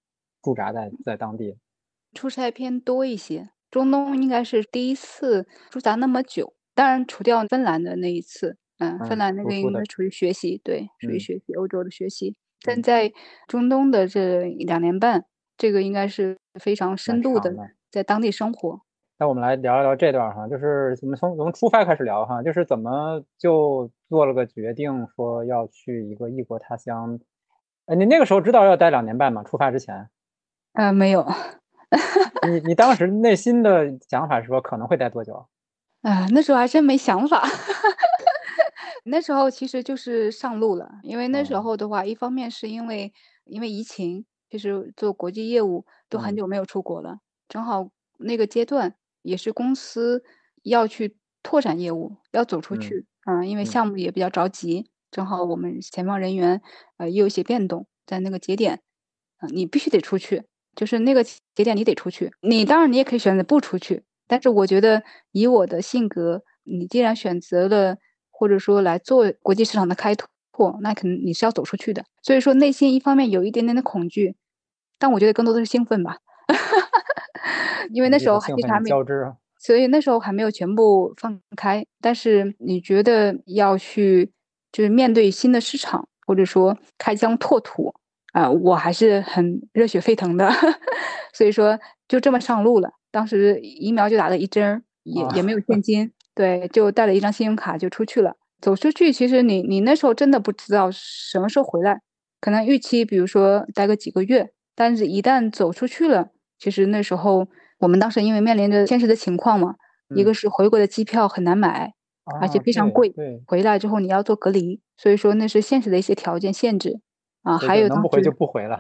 驻扎在在当地？出差偏多一些，中东应该是第一次驻扎那么久。当然，除掉芬兰的那一次，嗯，芬兰那个应该属于学习，对，属于学习欧洲的学习。但在中东的这两年半，这个应该是非常深度的在当地生活。那我们来聊一聊这段哈，就是我们从从出发开始聊哈，就是怎么就做了个决定，说要去一个异国他乡。呃，你那个时候知道要待两年半吗？出发之前？呃，没有。你你当时内心的想法是说可能会待多久？啊，那时候还真没想法。那时候其实就是上路了，因为那时候的话，一方面是因为因为疫情，就是做国际业务都很久没有出国了，正好那个阶段也是公司要去拓展业务，要走出去，嗯，因为项目也比较着急，正好我们前方人员呃也有一些变动，在那个节点，啊，你必须得出去，就是那个节点你得出去，你当然你也可以选择不出去，但是我觉得以我的性格，你既然选择了。或者说来做国际市场的开拓，那可能你是要走出去的。所以说内心一方面有一点点的恐惧，但我觉得更多的是兴奋吧，因为那时候还没交织，所以那时候还没有全部放开。但是你觉得要去就是面对新的市场，或者说开疆拓土啊，我还是很热血沸腾的。所以说就这么上路了。当时疫苗就打了一针，也也没有现金。对，就带了一张信用卡就出去了。走出去，其实你你那时候真的不知道什么时候回来，可能预期比如说待个几个月，但是一旦走出去了，其实那时候我们当时因为面临着现实的情况嘛，一个是回国的机票很难买，而且非常贵，回来之后你要做隔离，所以说那是现实的一些条件限制啊。还有能不回就不回了。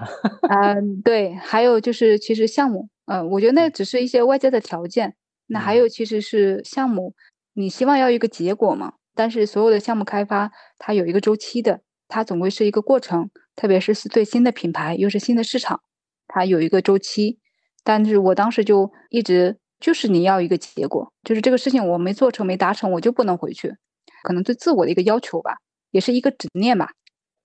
嗯，对，还有就是其实项目，嗯，我觉得那只是一些外在的条件，那还有其实是项目。你希望要一个结果嘛？但是所有的项目开发，它有一个周期的，它总归是一个过程。特别是对新的品牌，又是新的市场，它有一个周期。但是我当时就一直就是你要一个结果，就是这个事情我没做成、没达成，我就不能回去。可能对自我的一个要求吧，也是一个执念吧。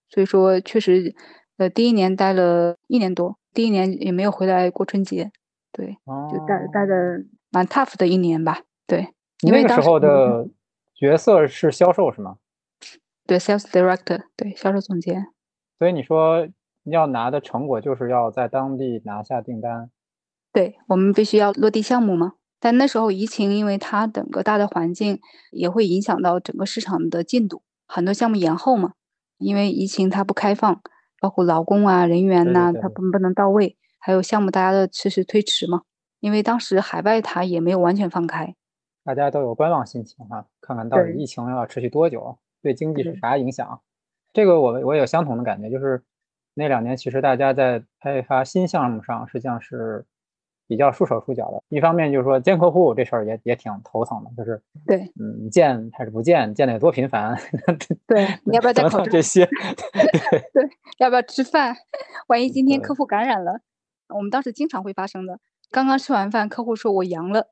所以说，确实，呃，第一年待了一年多，第一年也没有回来过春节，对，就待待的蛮 tough 的一年吧，对。那个时候的角色是销售是吗？对，sales director，对，销售总监。所以你说要拿的成果就是要在当地拿下订单。对我们必须要落地项目嘛。但那时候疫情，因为它整个大的环境也会影响到整个市场的进度，很多项目延后嘛。因为疫情它不开放，包括劳工啊、人员呐，它不不能到位，还有项目大家的迟迟推迟嘛。因为当时海外它也没有完全放开。大家都有观望心情哈，看看到底疫情要持续多久，对经济是啥影响？这个我我有相同的感觉，就是那两年其实大家在开发新项目上实际上是比较束手束脚的。一方面就是说见客户这事儿也也挺头疼的，就是对，嗯，见还是不见，见的有多频繁？对，你要不要再考这些？对，要不要吃饭？万一今天客户感染了，我们当时经常会发生的。刚刚吃完饭，客户说我阳了。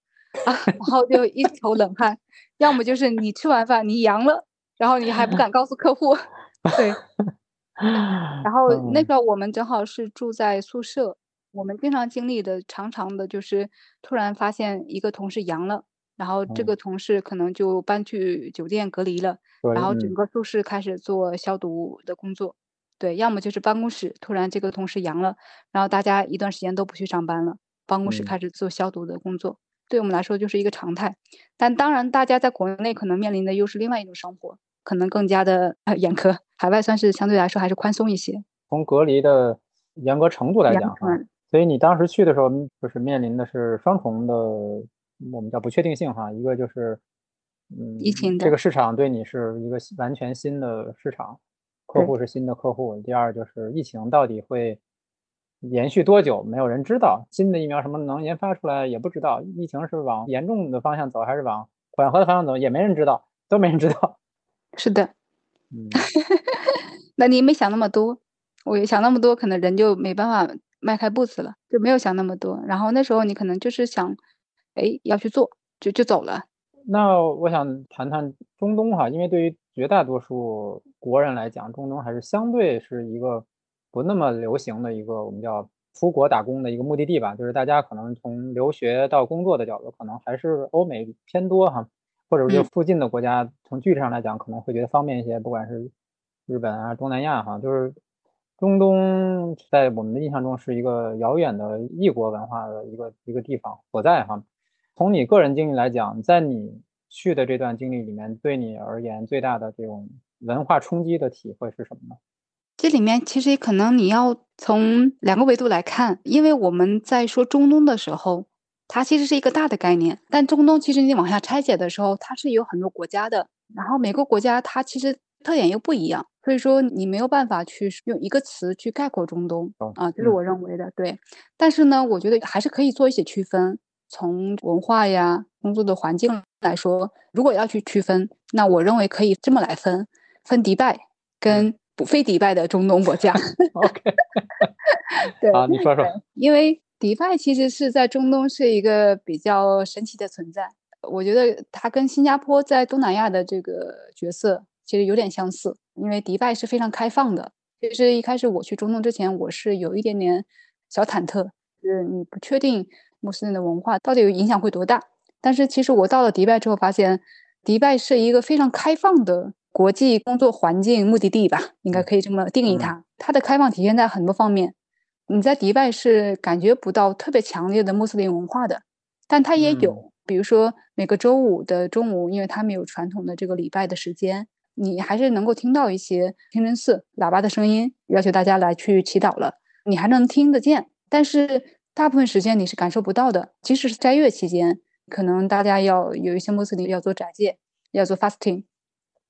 啊，然后就一头冷汗，要么就是你吃完饭你阳了，然后你还不敢告诉客户，对。然后那个我们正好是住在宿舍，我们经常经历的常常的就是突然发现一个同事阳了，然后这个同事可能就搬去酒店隔离了，然后整个宿舍开始做消毒的工作，对，要么就是办公室突然这个同事阳了，然后大家一段时间都不去上班了，办公室开始做消毒的工作。对我们来说就是一个常态，但当然，大家在国内可能面临的又是另外一种生活，可能更加的 严苛。海外算是相对来说还是宽松一些。从隔离的严格程度来讲，所以你当时去的时候，就是面临的是双重的，我们叫不确定性哈。一个就是，嗯，疫情这个市场对你是一个完全新的市场，客户是新的客户。第二就是疫情到底会。延续多久？没有人知道。新的疫苗什么能研发出来也不知道。疫情是往严重的方向走，还是往缓和的方向走，也没人知道，都没人知道。是的，嗯，那你没想那么多。我想那么多，可能人就没办法迈开步子了，就没有想那么多。然后那时候你可能就是想，哎，要去做，就就走了。那我想谈谈中东哈，因为对于绝大多数国人来讲，中东还是相对是一个。不那么流行的一个我们叫出国打工的一个目的地吧，就是大家可能从留学到工作的角度，可能还是欧美偏多哈，或者说附近的国家，从距离上来讲可能会觉得方便一些，不管是日本啊、东南亚哈，就是中东在我们的印象中是一个遥远的异国文化的一个一个地方所在哈。从你个人经历来讲，在你去的这段经历里面，对你而言最大的这种文化冲击的体会是什么呢？这里面其实可能你要从两个维度来看，因为我们在说中东的时候，它其实是一个大的概念，但中东其实你往下拆解的时候，它是有很多国家的，然后每个国家它其实特点又不一样，所以说你没有办法去用一个词去概括中东啊，这是我认为的对。但是呢，我觉得还是可以做一些区分，从文化呀、工作的环境来说，如果要去区分，那我认为可以这么来分：分迪拜跟。不非迪拜的中东国家，OK，对啊，你说说，因为迪拜其实是在中东是一个比较神奇的存在，我觉得它跟新加坡在东南亚的这个角色其实有点相似，因为迪拜是非常开放的。其实一开始我去中东之前，我是有一点点小忐忑，就是你不确定穆斯林的文化到底有影响会多大。但是其实我到了迪拜之后，发现迪拜是一个非常开放的。国际工作环境目的地吧，应该可以这么定义它。它的开放体现在很多方面。你在迪拜是感觉不到特别强烈的穆斯林文化的，但它也有。比如说每个周五的中午，因为他们有传统的这个礼拜的时间，你还是能够听到一些清真寺喇叭的声音，要求大家来去祈祷了，你还能听得见。但是大部分时间你是感受不到的。即使是斋月期间，可能大家要有一些穆斯林要做斋戒，要做 fasting。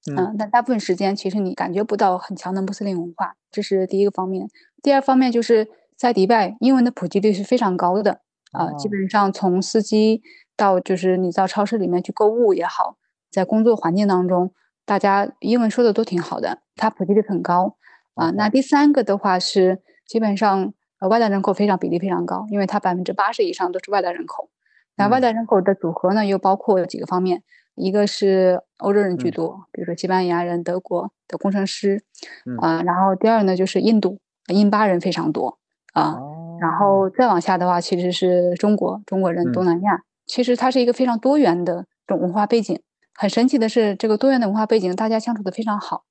嗯，但大部分时间其实你感觉不到很强的穆斯林文化，这是第一个方面。第二方面就是在迪拜，英文的普及率是非常高的啊，基本上从司机到就是你到超市里面去购物也好，在工作环境当中，大家英文说的都挺好的，它普及率很高啊。那第三个的话是基本上呃外来人口非常比例非常高，因为它百分之八十以上都是外来人口。那外来人口的组合呢，又包括几个方面。一个是欧洲人居多，比如说西班牙人、德国的工程师，啊，然后第二呢就是印度、印巴人非常多啊，然后再往下的话其实是中国中国人、东南亚，其实它是一个非常多元的这种文化背景。很神奇的是，这个多元的文化背景，大家相处的非常好，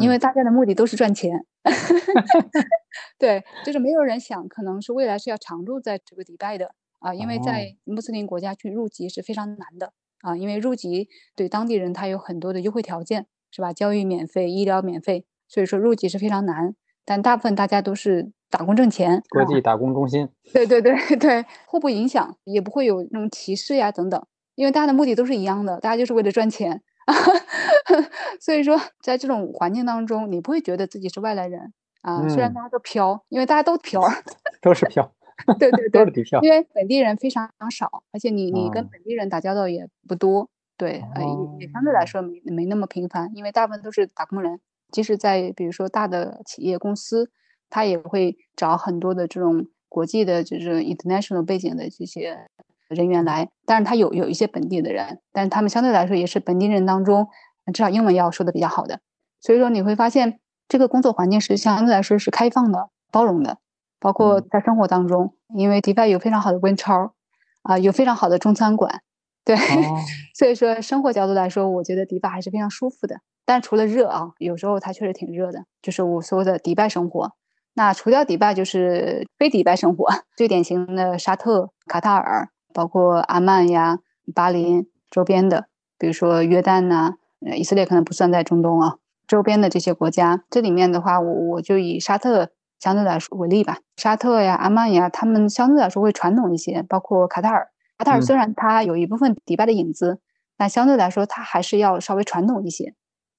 因为大家的目的都是赚钱。对，就是没有人想可能是未来是要常住在这个迪拜的啊，因为在穆斯林国家去入籍是非常难的。啊，因为入籍对当地人他有很多的优惠条件，是吧？教育免费，医疗免费，所以说入籍是非常难。但大部分大家都是打工挣钱，国际打工中心。对对对 对，互不影响，也不会有那种歧视呀等等，因为大家的目的都是一样的，大家就是为了赚钱。所以说，在这种环境当中，你不会觉得自己是外来人啊。虽然大家都漂，因为大家都飘，都是漂。对对对，因为本地人非常少，而且你你跟本地人打交道也不多，对，呃，也相对来说没没那么频繁，因为大部分都是打工人。即使在比如说大的企业公司，他也会找很多的这种国际的，就是 international 背景的这些人员来。但是他有有一些本地的人，但是他们相对来说也是本地人当中至少英文要说的比较好的。所以说你会发现这个工作环境是相对来说是开放的、包容的。包括在生活当中，因为迪拜有非常好的温超，啊，有非常好的中餐馆，对，所以说生活角度来说，我觉得迪拜还是非常舒服的。但除了热啊，有时候它确实挺热的，就是我说的迪拜生活。那除掉迪拜，就是非迪拜生活，最典型的沙特、卡塔尔，包括阿曼呀、巴林周边的，比如说约旦呐，以色列可能不算在中东啊，周边的这些国家，这里面的话，我我就以沙特。相对来说为例吧，沙特呀、阿曼呀，他们相对来说会传统一些。包括卡塔尔，卡塔尔虽然它有一部分迪拜的影子，但相对来说它还是要稍微传统一些。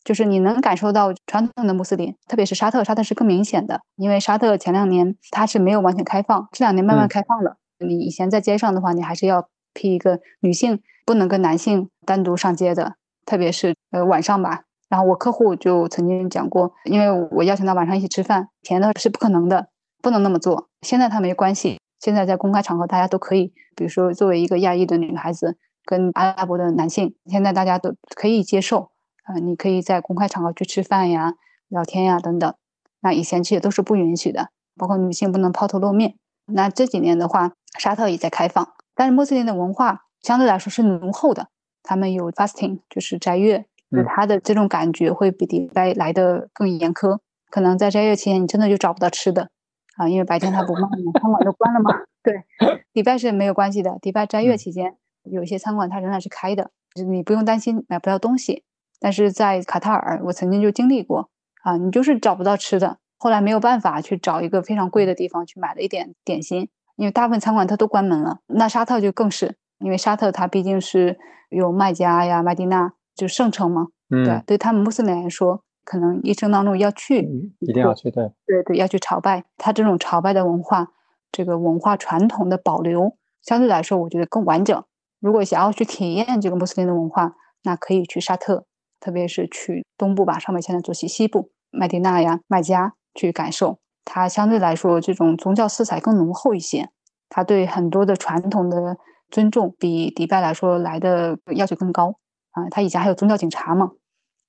就是你能感受到传统的穆斯林，特别是沙特，沙特是更明显的，因为沙特前两年它是没有完全开放，这两年慢慢开放了。你以前在街上的话，你还是要披一个女性不能跟男性单独上街的，特别是呃晚上吧。然后我客户就曾经讲过，因为我邀请他晚上一起吃饭，甜的是不可能的，不能那么做。现在他没关系，现在在公开场合大家都可以，比如说作为一个亚裔的女孩子跟阿拉伯的男性，现在大家都可以接受啊，你可以在公开场合去吃饭呀、聊天呀等等。那以前这些都是不允许的，包括女性不能抛头露面。那这几年的话，沙特也在开放，但是穆斯林的文化相对来说是浓厚的，他们有 fasting，就是斋月。就他的这种感觉会比迪拜来的更严苛，可能在斋月期间你真的就找不到吃的啊，因为白天他不卖嘛，餐馆都关了嘛。对，迪拜是没有关系的，迪拜斋月期间有一些餐馆它仍然是开的，就你不用担心买不到东西。但是在卡塔尔，我曾经就经历过啊，你就是找不到吃的，后来没有办法去找一个非常贵的地方去买了一点点心，因为大部分餐馆它都关门了。那沙特就更是，因为沙特它毕竟是有麦加呀、麦地那就圣城嘛，对，对他们穆斯林来说，可能一生当中要去，一定要去，对，对对，要去朝拜。他这种朝拜的文化，这个文化传统的保留，相对来说，我觉得更完整。如果想要去体验这个穆斯林的文化，那可以去沙特。特别是去东部吧，上面现在做西西部，麦地那呀、麦加去感受，它相对来说这种宗教色彩更浓厚一些。它对很多的传统的尊重比迪拜来说来的要求更高啊。他以前还有宗教警察嘛，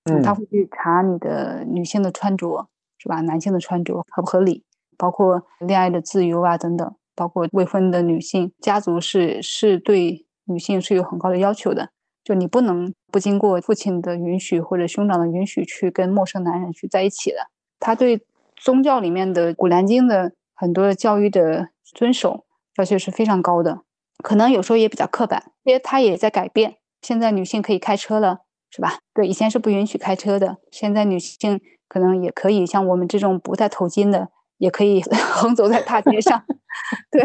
嗯，他会去查你的女性的穿着是吧？男性的穿着合不合理？包括恋爱的自由啊等等，包括未婚的女性家族是是对女性是有很高的要求的。就你不能不经过父亲的允许或者兄长的允许去跟陌生男人去在一起的。他对宗教里面的《古兰经》的很多教育的遵守要求是非常高的，可能有时候也比较刻板，因为他也在改变。现在女性可以开车了，是吧？对，以前是不允许开车的，现在女性可能也可以，像我们这种不戴头巾的，也可以 横走在大街上。对，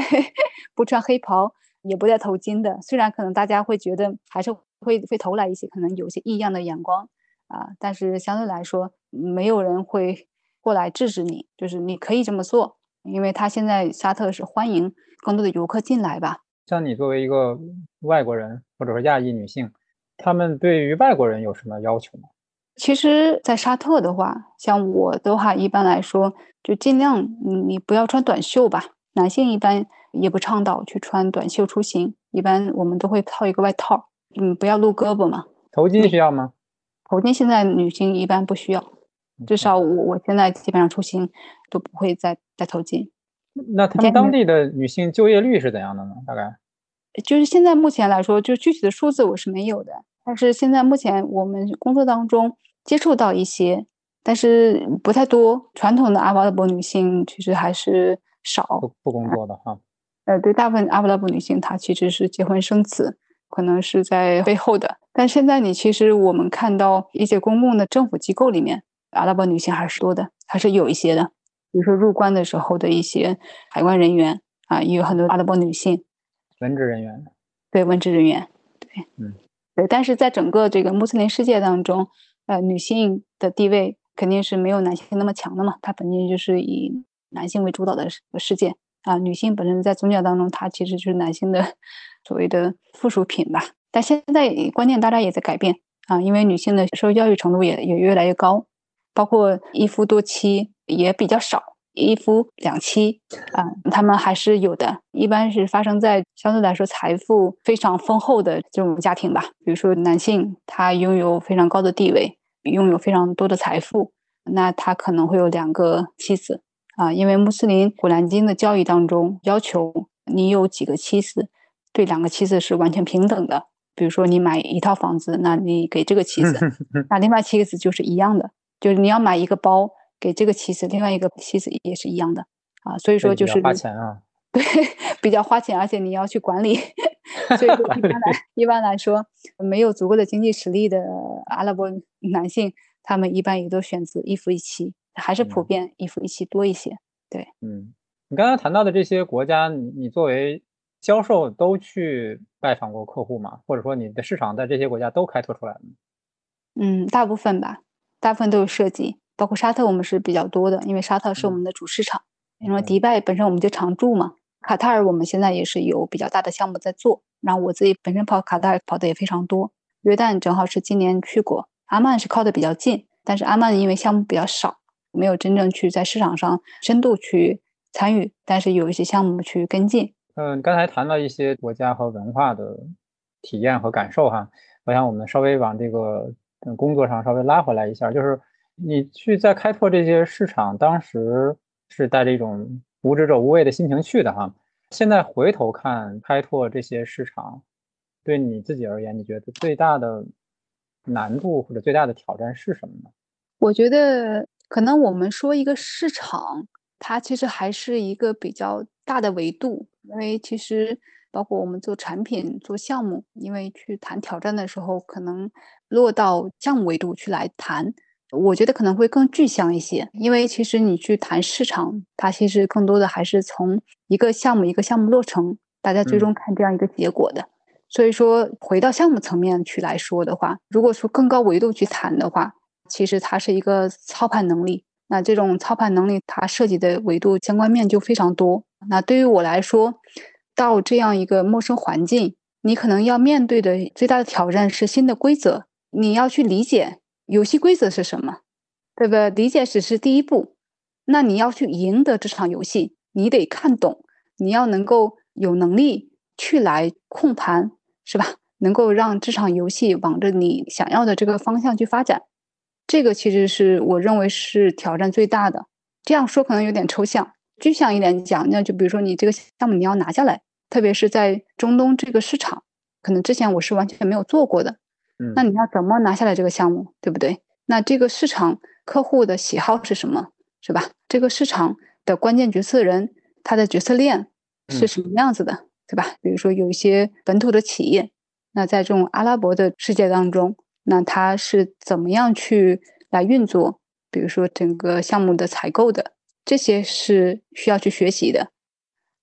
不穿黑袍也不戴头巾的，虽然可能大家会觉得还是。会会投来一些可能有些异样的眼光啊，但是相对来说，没有人会过来制止你，就是你可以这么做，因为他现在沙特是欢迎更多的游客进来吧。像你作为一个外国人或者说亚裔女性，她们对于外国人有什么要求吗？其实，在沙特的话，像我的话，一般来说就尽量你不要穿短袖吧，男性一般也不倡导去穿短袖出行，一般我们都会套一个外套。嗯，不要露胳膊嘛。头巾需要吗？头巾现在女性一般不需要，至少我我现在基本上出行都不会再戴头巾。那他们当地的女性就业率是怎样的呢？大概就是现在目前来说，就具体的数字我是没有的。但是现在目前我们工作当中接触到一些，但是不太多。传统的阿拉伯女性其实还是少不不工作的哈。呃，对，大部分阿拉伯女性她其实是结婚生子。可能是在背后的，但现在你其实我们看到一些公共的政府机构里面，阿拉伯女性还是多的，还是有一些的。比如说入关的时候的一些海关人员啊，也有很多阿拉伯女性。文职人员。对，文职人员。对，嗯，对。但是在整个这个穆斯林世界当中，呃，女性的地位肯定是没有男性那么强的嘛。它本身就是以男性为主导的世界啊，女性本身在宗教当中，它其实就是男性的。所谓的附属品吧，但现在观念大家也在改变啊，因为女性的受教育程度也也越来越高，包括一夫多妻也比较少，一夫两妻啊，他们还是有的，一般是发生在相对来说财富非常丰厚的这种家庭吧，比如说男性他拥有非常高的地位，拥有非常多的财富，那他可能会有两个妻子啊，因为穆斯林古兰经的教育当中要求你有几个妻子。对两个妻子是完全平等的。比如说，你买一套房子，那你给这个妻子，那另外妻子就是一样的。就是你要买一个包给这个妻子，另外一个妻子也是一样的啊。所以说就是花钱啊，对，比较花钱，而且你要去管理。所以一般来一般来说，没有足够的经济实力的阿拉伯男性，他们一般也都选择一夫一妻，还是普遍一夫一妻多一些。对，嗯，你刚才谈到的这些国家，你你作为。销售都去拜访过客户吗？或者说你的市场在这些国家都开拓出来了吗？嗯，大部分吧，大部分都有涉及，包括沙特我们是比较多的，因为沙特是我们的主市场。因为迪拜本身我们就常驻嘛，卡塔尔我们现在也是有比较大的项目在做。然后我自己本身跑卡塔尔跑的也非常多。约旦正好是今年去过，阿曼是靠的比较近，但是阿曼因为项目比较少，没有真正去在市场上深度去参与，但是有一些项目去跟进。嗯，刚才谈到一些国家和文化的体验和感受哈，我想我们稍微往这个工作上稍微拉回来一下，就是你去在开拓这些市场，当时是带着一种无知者无畏的心情去的哈。现在回头看开拓这些市场，对你自己而言，你觉得最大的难度或者最大的挑战是什么呢？我觉得可能我们说一个市场，它其实还是一个比较大的维度。因为其实包括我们做产品、做项目，因为去谈挑战的时候，可能落到项目维度去来谈，我觉得可能会更具象一些。因为其实你去谈市场，它其实更多的还是从一个项目一个项目落成，大家最终看这样一个结果的。所以说，回到项目层面去来说的话，如果说更高维度去谈的话，其实它是一个操盘能力。那这种操盘能力，它涉及的维度相关面就非常多。那对于我来说，到这样一个陌生环境，你可能要面对的最大的挑战是新的规则。你要去理解游戏规则是什么，对不？理解只是第一步。那你要去赢得这场游戏，你得看懂，你要能够有能力去来控盘，是吧？能够让这场游戏往着你想要的这个方向去发展，这个其实是我认为是挑战最大的。这样说可能有点抽象，具象一点讲，那就比如说你这个项目你要拿下来。特别是在中东这个市场，可能之前我是完全没有做过的。嗯，那你要怎么拿下来这个项目，对不对？那这个市场客户的喜好是什么，是吧？这个市场的关键决策人，他的决策链是什么样子的，对吧？比如说有一些本土的企业，那在这种阿拉伯的世界当中，那他是怎么样去来运作？比如说整个项目的采购的，这些是需要去学习的。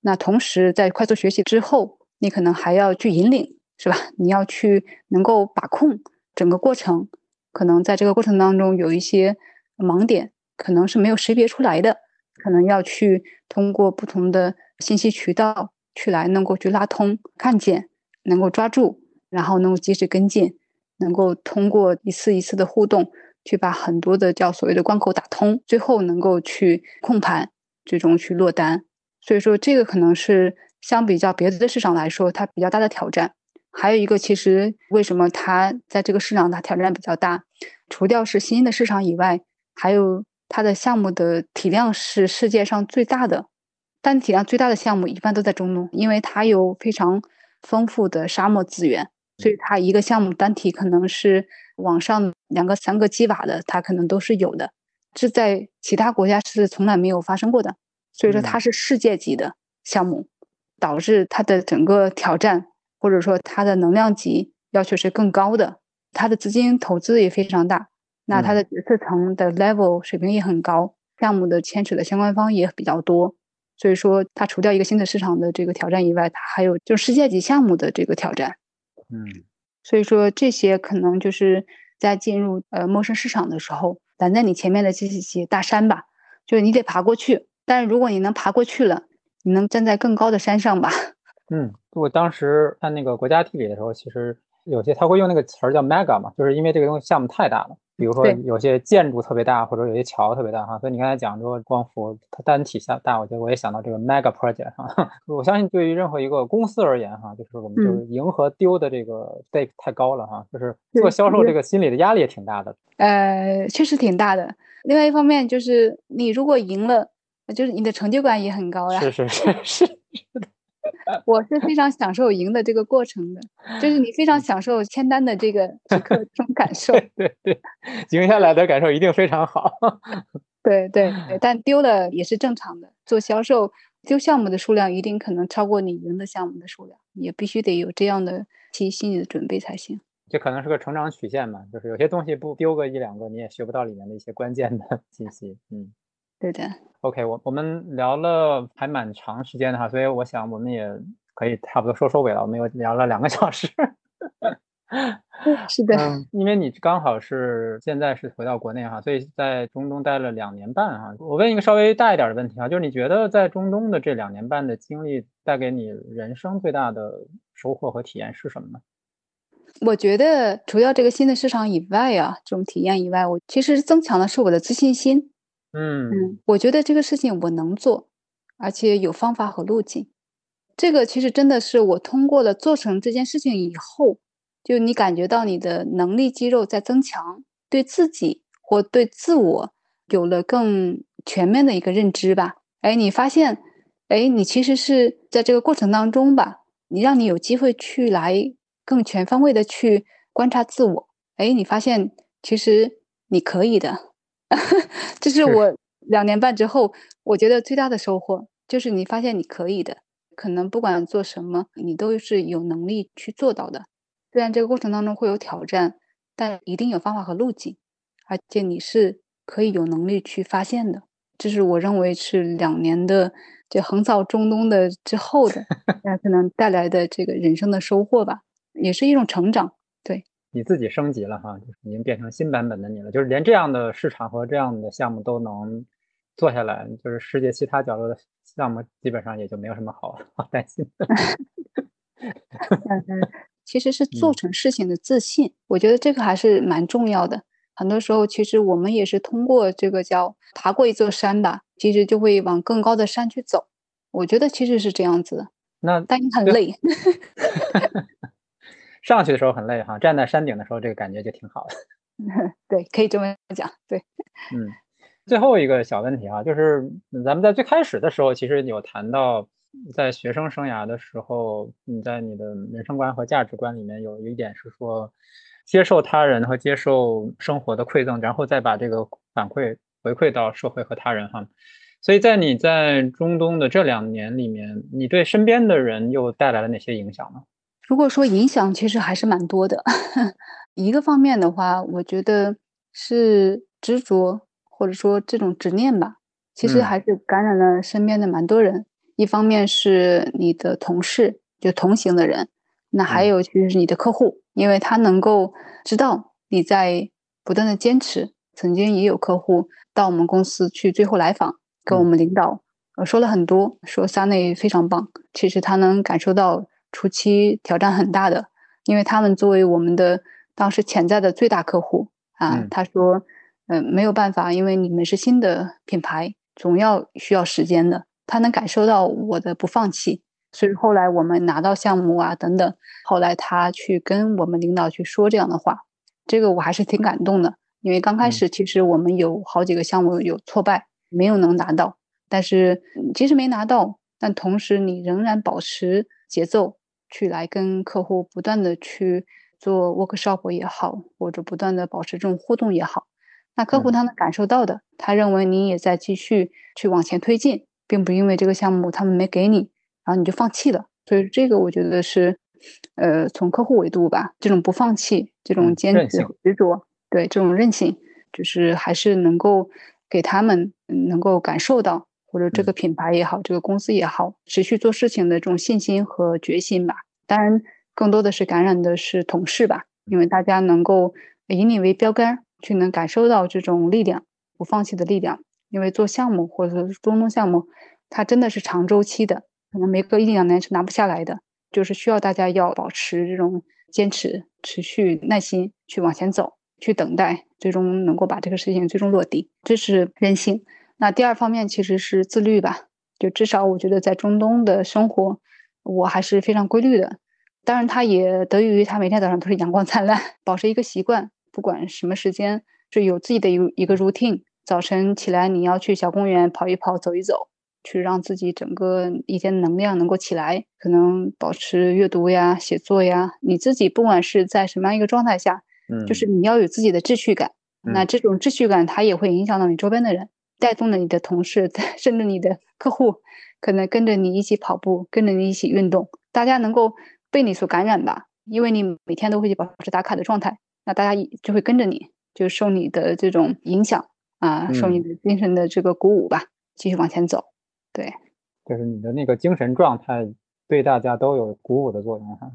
那同时，在快速学习之后，你可能还要去引领，是吧？你要去能够把控整个过程，可能在这个过程当中有一些盲点，可能是没有识别出来的，可能要去通过不同的信息渠道去来能够去拉通、看见、能够抓住，然后能够及时跟进，能够通过一次一次的互动，去把很多的叫所谓的关口打通，最后能够去控盘，最终去落单。所以说，这个可能是相比较别的市场来说，它比较大的挑战。还有一个，其实为什么它在这个市场它挑战比较大？除掉是新兴的市场以外，还有它的项目的体量是世界上最大的，单体量最大的项目一般都在中东，因为它有非常丰富的沙漠资源，所以它一个项目单体可能是往上两个、三个基瓦的，它可能都是有的，这在其他国家是从来没有发生过的。所以说它是世界级的项目，导致它的整个挑战或者说它的能量级要求是更高的，它的资金投资也非常大，那它的决策层的 level 水平也很高，项目的牵扯的相关方也比较多。所以说，它除掉一个新的市场的这个挑战以外，它还有就是世界级项目的这个挑战。嗯，所以说这些可能就是在进入呃陌生市场的时候拦在你前面的这些大山吧，就是你得爬过去。但是如果你能爬过去了，你能站在更高的山上吧？嗯，我当时看那个国家地理的时候，其实有些他会用那个词儿叫 mega 嘛，就是因为这个东西项目太大了。比如说有些建筑特别大，或者有些桥特别大哈。所以你刚才讲说光伏它单体下大，我觉得我也想到这个 mega project 哈。我相信对于任何一个公司而言哈，就是我们就是赢和丢的这个 stake 太高了哈，就是做销售这个心理的压力也挺大的。呃，确实挺大的。另外一方面就是你如果赢了。就是你的成就感也很高呀，是是是 是的，我是非常享受赢的这个过程的，就是你非常享受签单的这个这种感受，对对，赢下来的感受一定非常好，对对对，但丢了也是正常的，做销售丢项目的数量一定可能超过你赢的项目的数量，也必须得有这样的提心理的准备才行。这可能是个成长曲线嘛，就是有些东西不丢个一两个，你也学不到里面的一些关键的信息，嗯。对的，OK，我我们聊了还蛮长时间的哈，所以我想我们也可以差不多收收尾了。我们又聊了两个小时，是的，因为你刚好是现在是回到国内哈，所以在中东待了两年半哈。我问一个稍微大一点的问题啊，就是你觉得在中东的这两年半的经历带给你人生最大的收获和体验是什么呢？我觉得除了这个新的市场以外啊，这种体验以外，我其实增强的是我的自信心。嗯嗯，我觉得这个事情我能做，而且有方法和路径。这个其实真的是我通过了做成这件事情以后，就你感觉到你的能力肌肉在增强，对自己或对自我有了更全面的一个认知吧。哎，你发现，哎，你其实是在这个过程当中吧，你让你有机会去来更全方位的去观察自我。哎，你发现其实你可以的。这是我两年半之后，我觉得最大的收获就是你发现你可以的，可能不管做什么，你都是有能力去做到的。虽然这个过程当中会有挑战，但一定有方法和路径，而且你是可以有能力去发现的。这是我认为是两年的这横扫中东的之后的，那可能带来的这个人生的收获吧，也是一种成长。对，你自己升级了哈，就是已经变成新版本的你了，就是连这样的市场和这样的项目都能做下来，就是世界其他角落的项目基本上也就没有什么好好担心的。其实是做成事情的自信，我觉得这个还是蛮重要的。很多时候，其实我们也是通过这个叫爬过一座山吧，其实就会往更高的山去走。我觉得其实是这样子的。那但你很累，上去的时候很累哈，站在山顶的时候，这个感觉就挺好的。对，可以这么讲。对，嗯，最后一个小问题哈，就是咱们在最开始的时候，其实有谈到，在学生生涯的时候，你在你的人生观和价值观里面有一点是说。接受他人和接受生活的馈赠，然后再把这个反馈回馈到社会和他人哈。所以在你在中东的这两年里面，你对身边的人又带来了哪些影响呢？如果说影响，其实还是蛮多的。一个方面的话，我觉得是执着，或者说这种执念吧，其实还是感染了身边的蛮多人。一方面是你的同事，就同行的人。那还有其实是你的客户，因为他能够知道你在不断的坚持。曾经也有客户到我们公司去最后来访，跟我们领导呃说了很多，说三内非常棒。其实他能感受到初期挑战很大的，因为他们作为我们的当时潜在的最大客户啊，他说嗯没有办法，因为你们是新的品牌，总要需要时间的。他能感受到我的不放弃。所以后来我们拿到项目啊等等，后来他去跟我们领导去说这样的话，这个我还是挺感动的。因为刚开始其实我们有好几个项目有挫败，没有能拿到，但是即使没拿到，但同时你仍然保持节奏，去来跟客户不断的去做 workshop 也好，或者不断的保持这种互动也好，那客户他能感受到的，他认为你也在继续去往前推进，并不因为这个项目他们没给你。然后你就放弃了，所以这个我觉得是，呃，从客户维度吧，这种不放弃，这种坚持执着，对这种韧性，就是还是能够给他们能够感受到，或者这个品牌也好，这个公司也好，持续做事情的这种信心和决心吧。当然，更多的是感染的是同事吧，因为大家能够以你为标杆，去能感受到这种力量，不放弃的力量。因为做项目或者是中东项目，它真的是长周期的。可能没个一两年是拿不下来的，就是需要大家要保持这种坚持、持续耐心去往前走，去等待，最终能够把这个事情最终落地，这是人性。那第二方面其实是自律吧，就至少我觉得在中东的生活，我还是非常规律的。当然，他也得益于他每天早上都是阳光灿烂，保持一个习惯，不管什么时间，就有自己的一一个 routine。早晨起来你要去小公园跑一跑、走一走。去让自己整个一天能量能够起来，可能保持阅读呀、写作呀。你自己不管是在什么样一个状态下，嗯，就是你要有自己的秩序感。那这种秩序感，它也会影响到你周边的人，带动了你的同事，甚至你的客户，可能跟着你一起跑步，跟着你一起运动。大家能够被你所感染吧？因为你每天都会去保持打卡的状态，那大家就会跟着你，就受你的这种影响啊，受你的精神的这个鼓舞吧，继续往前走。对，就是你的那个精神状态对大家都有鼓舞的作用哈。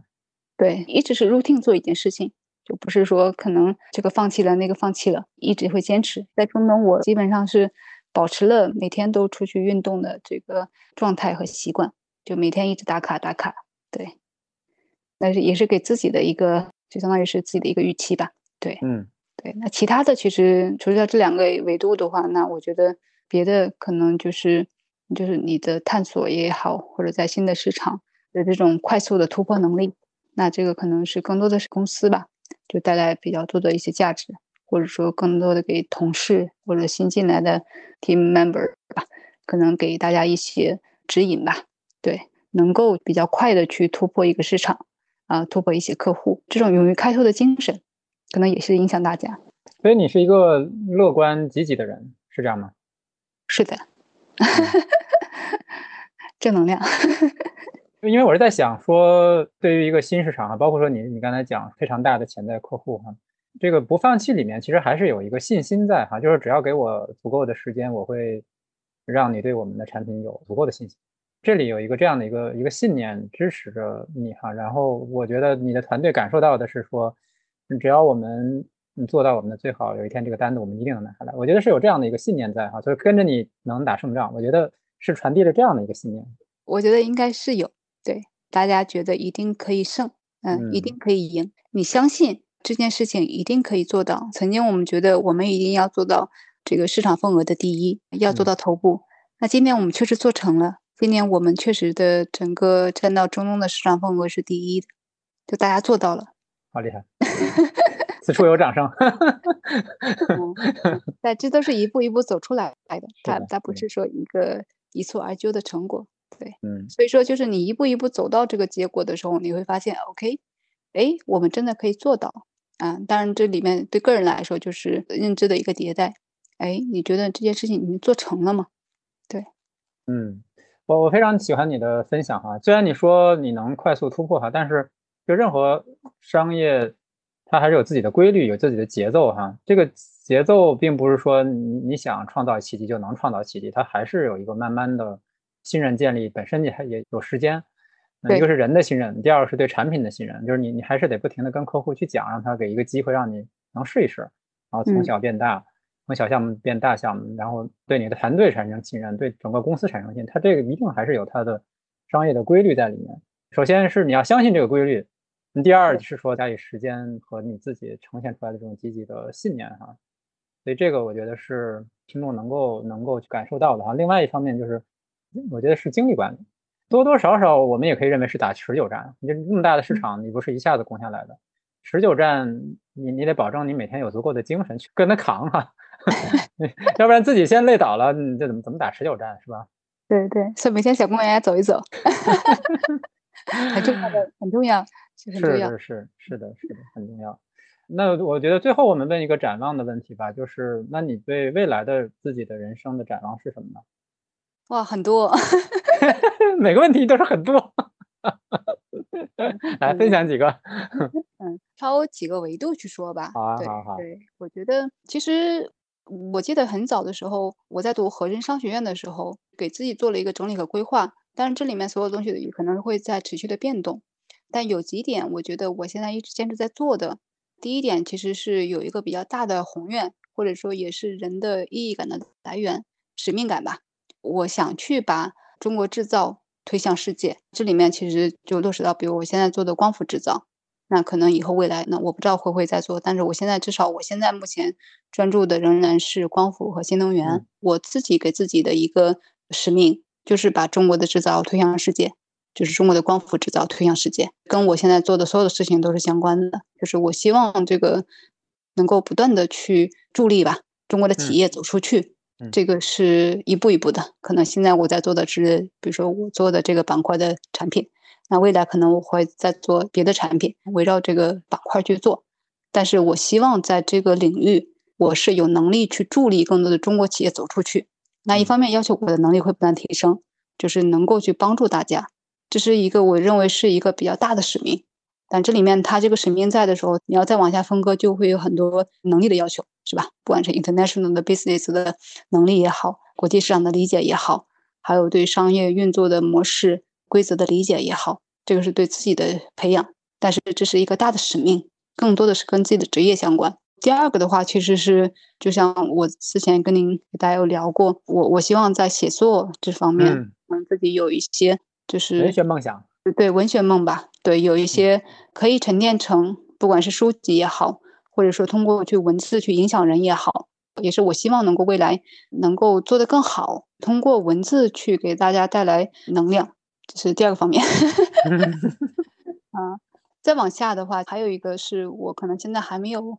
对，一直是 routine 做一件事情，就不是说可能这个放弃了，那个放弃了，一直会坚持。在中东，我基本上是保持了每天都出去运动的这个状态和习惯，就每天一直打卡打卡。对，但是也是给自己的一个，就相当于是自己的一个预期吧。对，嗯，对。那其他的其实除了这两个维度的话，那我觉得别的可能就是。就是你的探索也好，或者在新的市场的这种快速的突破能力，那这个可能是更多的是公司吧，就带来比较多的一些价值，或者说更多的给同事或者新进来的 team member 吧，可能给大家一些指引吧。对，能够比较快的去突破一个市场啊，突破一些客户，这种勇于开拓的精神，可能也是影响大家。所以你是一个乐观积极的人，是这样吗？是的。正能量，因为我是在想说，对于一个新市场啊，包括说你你刚才讲非常大的潜在客户哈，这个不放弃里面其实还是有一个信心在哈，就是只要给我足够的时间，我会让你对我们的产品有足够的信心。这里有一个这样的一个一个信念支持着你哈，然后我觉得你的团队感受到的是说，只要我们做到我们的最好，有一天这个单子我们一定能拿下来。我觉得是有这样的一个信念在哈，就是跟着你能打胜仗，我觉得是传递了这样的一个信念。我觉得应该是有，对大家觉得一定可以胜，嗯，一定可以赢。你相信这件事情一定可以做到。曾经我们觉得我们一定要做到这个市场份额的第一，要做到头部。那今年我们确实做成了。今年我们确实的整个占到中东的市场份额是第一的，就大家做到了，好厉害！此处有掌声。但这都是一步一步走出来的，它它不是说一个一蹴而就的成果。对，嗯，所以说就是你一步一步走到这个结果的时候，你会发现，OK，哎，我们真的可以做到啊！当然，这里面对个人来说就是认知的一个迭代。哎，你觉得这件事情你做成了吗？对，嗯。我我非常喜欢你的分享哈，虽然你说你能快速突破哈，但是就任何商业，它还是有自己的规律，有自己的节奏哈。这个节奏并不是说你你想创造奇迹就能创造奇迹，它还是有一个慢慢的信任建立，本身你还也有时间。一个是人的信任，第二个是对产品的信任，就是你你还是得不停的跟客户去讲，让他给一个机会让你能试一试，然后从小变大。从小项目变大项目，然后对你的团队产生信任，对整个公司产生信任，它这个一定还是有它的商业的规律在里面。首先是你要相信这个规律，第二是说加以时间和你自己呈现出来的这种积极的信念哈。所以这个我觉得是听众能够能够去感受到的哈。另外一方面就是，我觉得是精力管理，多多少少我们也可以认为是打持久战。你这那么大的市场，你不是一下子攻下来的，持久战你你得保证你每天有足够的精神去跟他扛啊。要不然自己先累倒了，你这怎么怎么打持久战是吧？对对，所以每天小公园走一走，很重要的，很重要，是很重要。是是是的，是的，很重要。那我觉得最后我们问一个展望的问题吧，就是那你对未来的自己的人生的展望是什么呢？哇，很多，每个问题都是很多。来分享几个，嗯，挑几个维度去说吧。好啊，好好。对，我觉得其实。我记得很早的时候，我在读和仁商学院的时候，给自己做了一个整理和规划。但是这里面所有东西可能会在持续的变动。但有几点，我觉得我现在一直坚持在做的。第一点，其实是有一个比较大的宏愿，或者说也是人的意义感的来源，使命感吧。我想去把中国制造推向世界。这里面其实就落实到，比如我现在做的光伏制造。那可能以后未来呢，我不知道会不会再做，但是我现在至少我现在目前专注的仍然是光伏和新能源。我自己给自己的一个使命就是把中国的制造推向世界，就是中国的光伏制造推向世界，跟我现在做的所有的事情都是相关的。就是我希望这个能够不断的去助力吧，中国的企业走出去，这个是一步一步的。可能现在我在做的是，比如说我做的这个板块的产品。那未来可能我会再做别的产品，围绕这个板块去做，但是我希望在这个领域，我是有能力去助力更多的中国企业走出去。那一方面要求我的能力会不断提升，就是能够去帮助大家，这是一个我认为是一个比较大的使命。但这里面它这个使命在的时候，你要再往下分割，就会有很多能力的要求，是吧？不管是 international 的 business 的能力也好，国际市场的理解也好，还有对商业运作的模式。规则的理解也好，这个是对自己的培养，但是这是一个大的使命，更多的是跟自己的职业相关。第二个的话，其实是就像我之前跟您大家有聊过，我我希望在写作这方面，嗯，自己有一些就是文学梦想，对文学梦吧，对，有一些可以沉淀成，不管是书籍也好，或者说通过去文字去影响人也好，也是我希望能够未来能够做得更好，通过文字去给大家带来能量。这是第二个方面，啊，再往下的话，还有一个是我可能现在还没有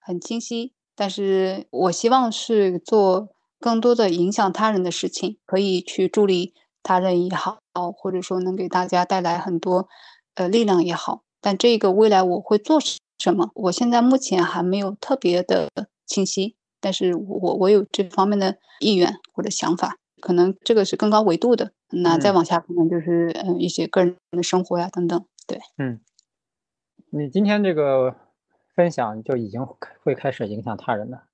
很清晰，但是我希望是做更多的影响他人的事情，可以去助力他人也好，或者说能给大家带来很多呃力量也好。但这个未来我会做什么，我现在目前还没有特别的清晰，但是我我有这方面的意愿或者想法。可能这个是更高维度的。那再往下可能就是嗯一些个人的生活呀等等。对，嗯，你今天这个分享就已经会开始影响他人了。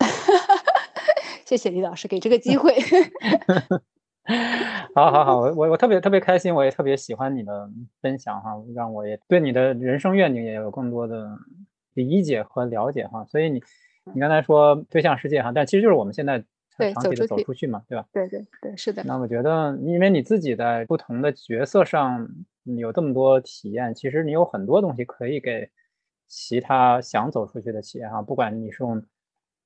谢谢李老师给这个机会。好好好，我我我特别特别开心，我也特别喜欢你的分享哈，让我也对你的人生愿景也有更多的理解和了解哈。所以你你刚才说对向世界哈，但其实就是我们现在长期的走出去嘛，对吧？对对对，是的。那我觉得，因为你自己在不同的角色上有这么多体验，其实你有很多东西可以给其他想走出去的企业哈，不管你是用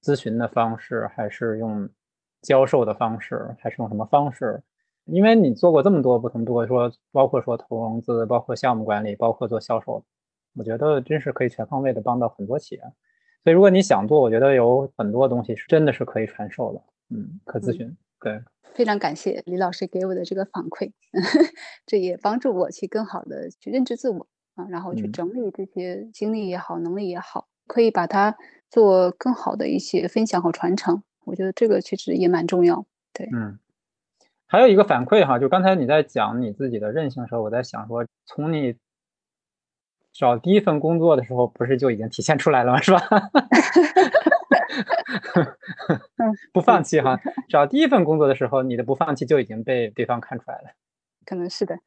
咨询的方式，还是用。教授的方式还是用什么方式？因为你做过这么多不同，如果说包括说投融资，包括项目管理，包括做销售，我觉得真是可以全方位的帮到很多企业。所以如果你想做，我觉得有很多东西是真的是可以传授的。嗯，可咨询。对，非常感谢李老师给我的这个反馈，这也帮助我去更好的去认知自我啊，然后去整理这些经历也好，能力也好，可以把它做更好的一些分享和传承。我觉得这个其实也蛮重要，对，嗯，还有一个反馈哈，就刚才你在讲你自己的韧性的时候，我在想说，从你找第一份工作的时候，不是就已经体现出来了吗？是吧？不放弃哈，找第一份工作的时候，你的不放弃就已经被对方看出来了，可能是的，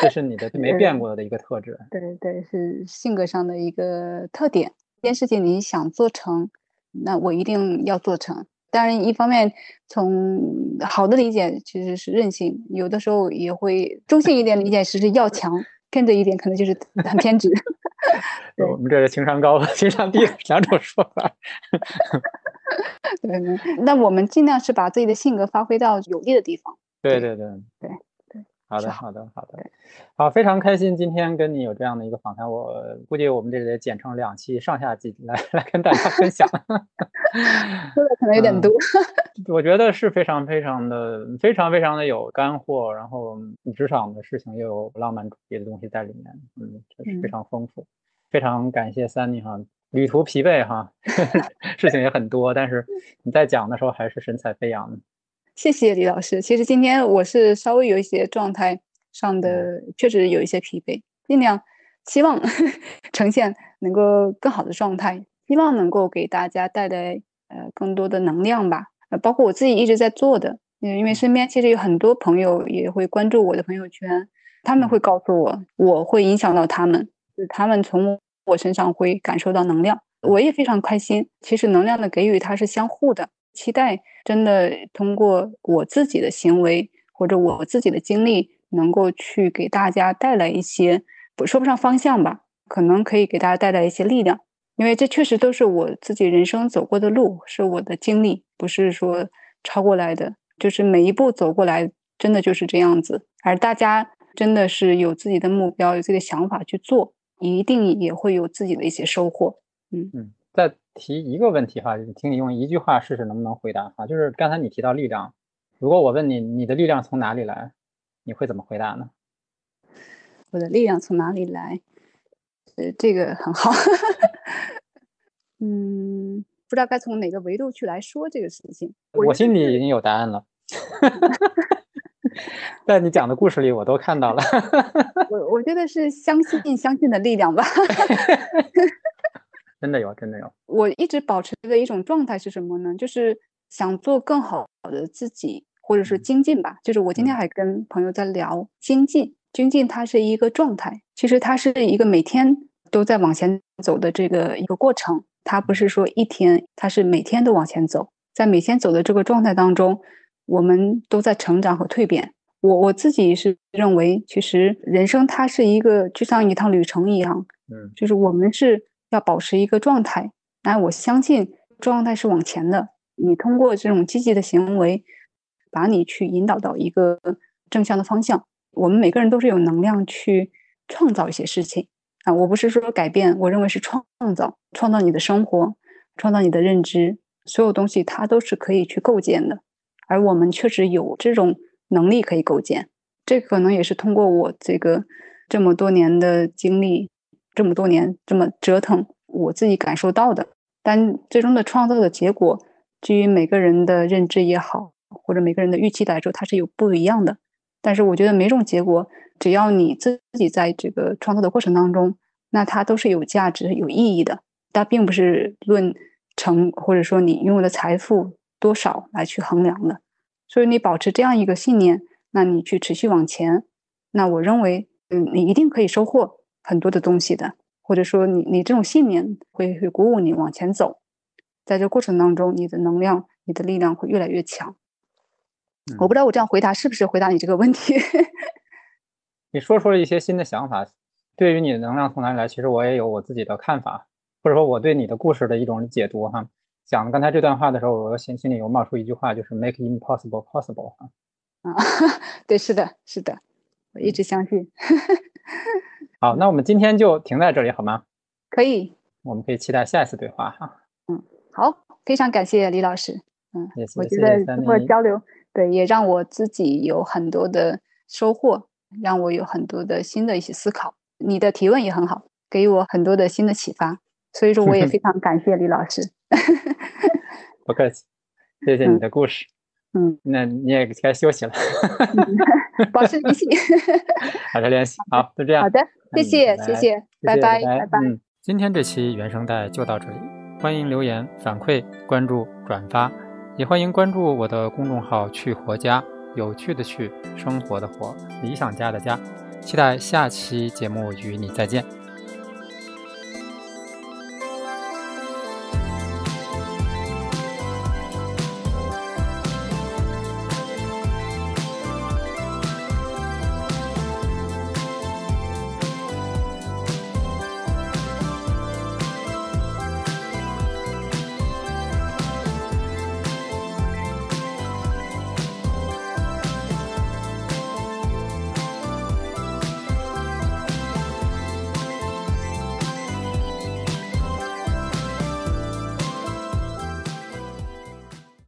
这是你的 没变过的一个特质，对对，是性格上的一个特点，这件事情你想做成。那我一定要做成。当然，一方面从好的理解其实是任性，有的时候也会中性一点理解，其实要强；跟着一点可能就是很偏执。我们这是情商高和情商低两种说法。对，那我们尽量是把自己的性格发挥到有利的地方。对对对对。好的，好的，好的，好，非常开心今天跟你有这样的一个访谈。我估计我们这得剪成两期上下集来 来跟大家分享，说的可能有点多。我觉得是非常非常的非常非常的有干货，然后职场的事情又有浪漫主义的东西在里面，嗯，确实非常丰富。非常感谢 Sunny 哈，旅途疲惫哈，事情也很多，但是你在讲的时候还是神采飞扬。谢谢李老师。其实今天我是稍微有一些状态上的，确实有一些疲惫，尽量希望 呈现能够更好的状态，希望能够给大家带来呃更多的能量吧。呃，包括我自己一直在做的，因为身边其实有很多朋友也会关注我的朋友圈，他们会告诉我，我会影响到他们，就是他们从我身上会感受到能量，我也非常开心。其实能量的给予它是相互的。期待真的通过我自己的行为或者我自己的经历，能够去给大家带来一些，不说不上方向吧，可能可以给大家带来一些力量。因为这确实都是我自己人生走过的路，是我的经历，不是说抄过来的。就是每一步走过来，真的就是这样子。而大家真的是有自己的目标，有自己的想法去做，一定也会有自己的一些收获。嗯嗯，提一个问题哈，请你用一句话试试能不能回答哈。就是刚才你提到力量，如果我问你你的力量从哪里来，你会怎么回答呢？我的力量从哪里来？呃，这个很好。嗯，不知道该从哪个维度去来说这个事情。我心里已经有答案了，在你讲的故事里我都看到了。我我觉得是相信相信的力量吧。真的有，真的有。我一直保持的一种状态是什么呢？就是想做更好的自己，或者是精进吧。就是我今天还跟朋友在聊精进，精进它是一个状态，其实它是一个每天都在往前走的这个一个过程。它不是说一天，它是每天都往前走，在每天走的这个状态当中，我们都在成长和蜕变。我我自己是认为，其实人生它是一个就像一趟旅程一样，嗯，就是我们是。要保持一个状态，那我相信状态是往前的。你通过这种积极的行为，把你去引导到一个正向的方向。我们每个人都是有能量去创造一些事情啊！我不是说改变，我认为是创造，创造你的生活，创造你的认知，所有东西它都是可以去构建的。而我们确实有这种能力可以构建，这可能也是通过我这个这么多年的经历。这么多年这么折腾，我自己感受到的，但最终的创造的结果，基于每个人的认知也好，或者每个人的预期来说，它是有不一样的。但是我觉得每种结果，只要你自己在这个创作的过程当中，那它都是有价值、有意义的。它并不是论成或者说你拥有的财富多少来去衡量的。所以你保持这样一个信念，那你去持续往前，那我认为，嗯，你一定可以收获很多的东西的。或者说，你你这种信念会会鼓舞你往前走，在这过程当中，你的能量、你的力量会越来越强。我不知道我这样回答是不是回答你这个问题。你说出了一些新的想法，对于你的能量从哪里来？其实我也有我自己的看法，或者说我对你的故事的一种解读哈。讲刚才这段话的时候，我心心里有冒出一句话，就是 “make impossible possible” 哈。啊，对，是的，是的，我一直相信。好，那我们今天就停在这里好吗？可以。我们可以期待下一次对话哈。嗯，好，非常感谢李老师。嗯，我觉得通过交流，对，也让我自己有很多的收获，让我有很多的新的一些思考。你的提问也很好，给我很多的新的启发。所以说，我也 非常感谢李老师。不客气，谢谢你的故事。嗯，那你也该休息了。保持联系，保持联系。好，就这样。好的，谢谢，谢谢，拜拜，拜拜。嗯，今天这期原声带就到这里，欢迎留言反馈、关注、转发，也欢迎关注我的公众号“去活家”，有趣的去，生活的活，理想家的家。期待下期节目与你再见。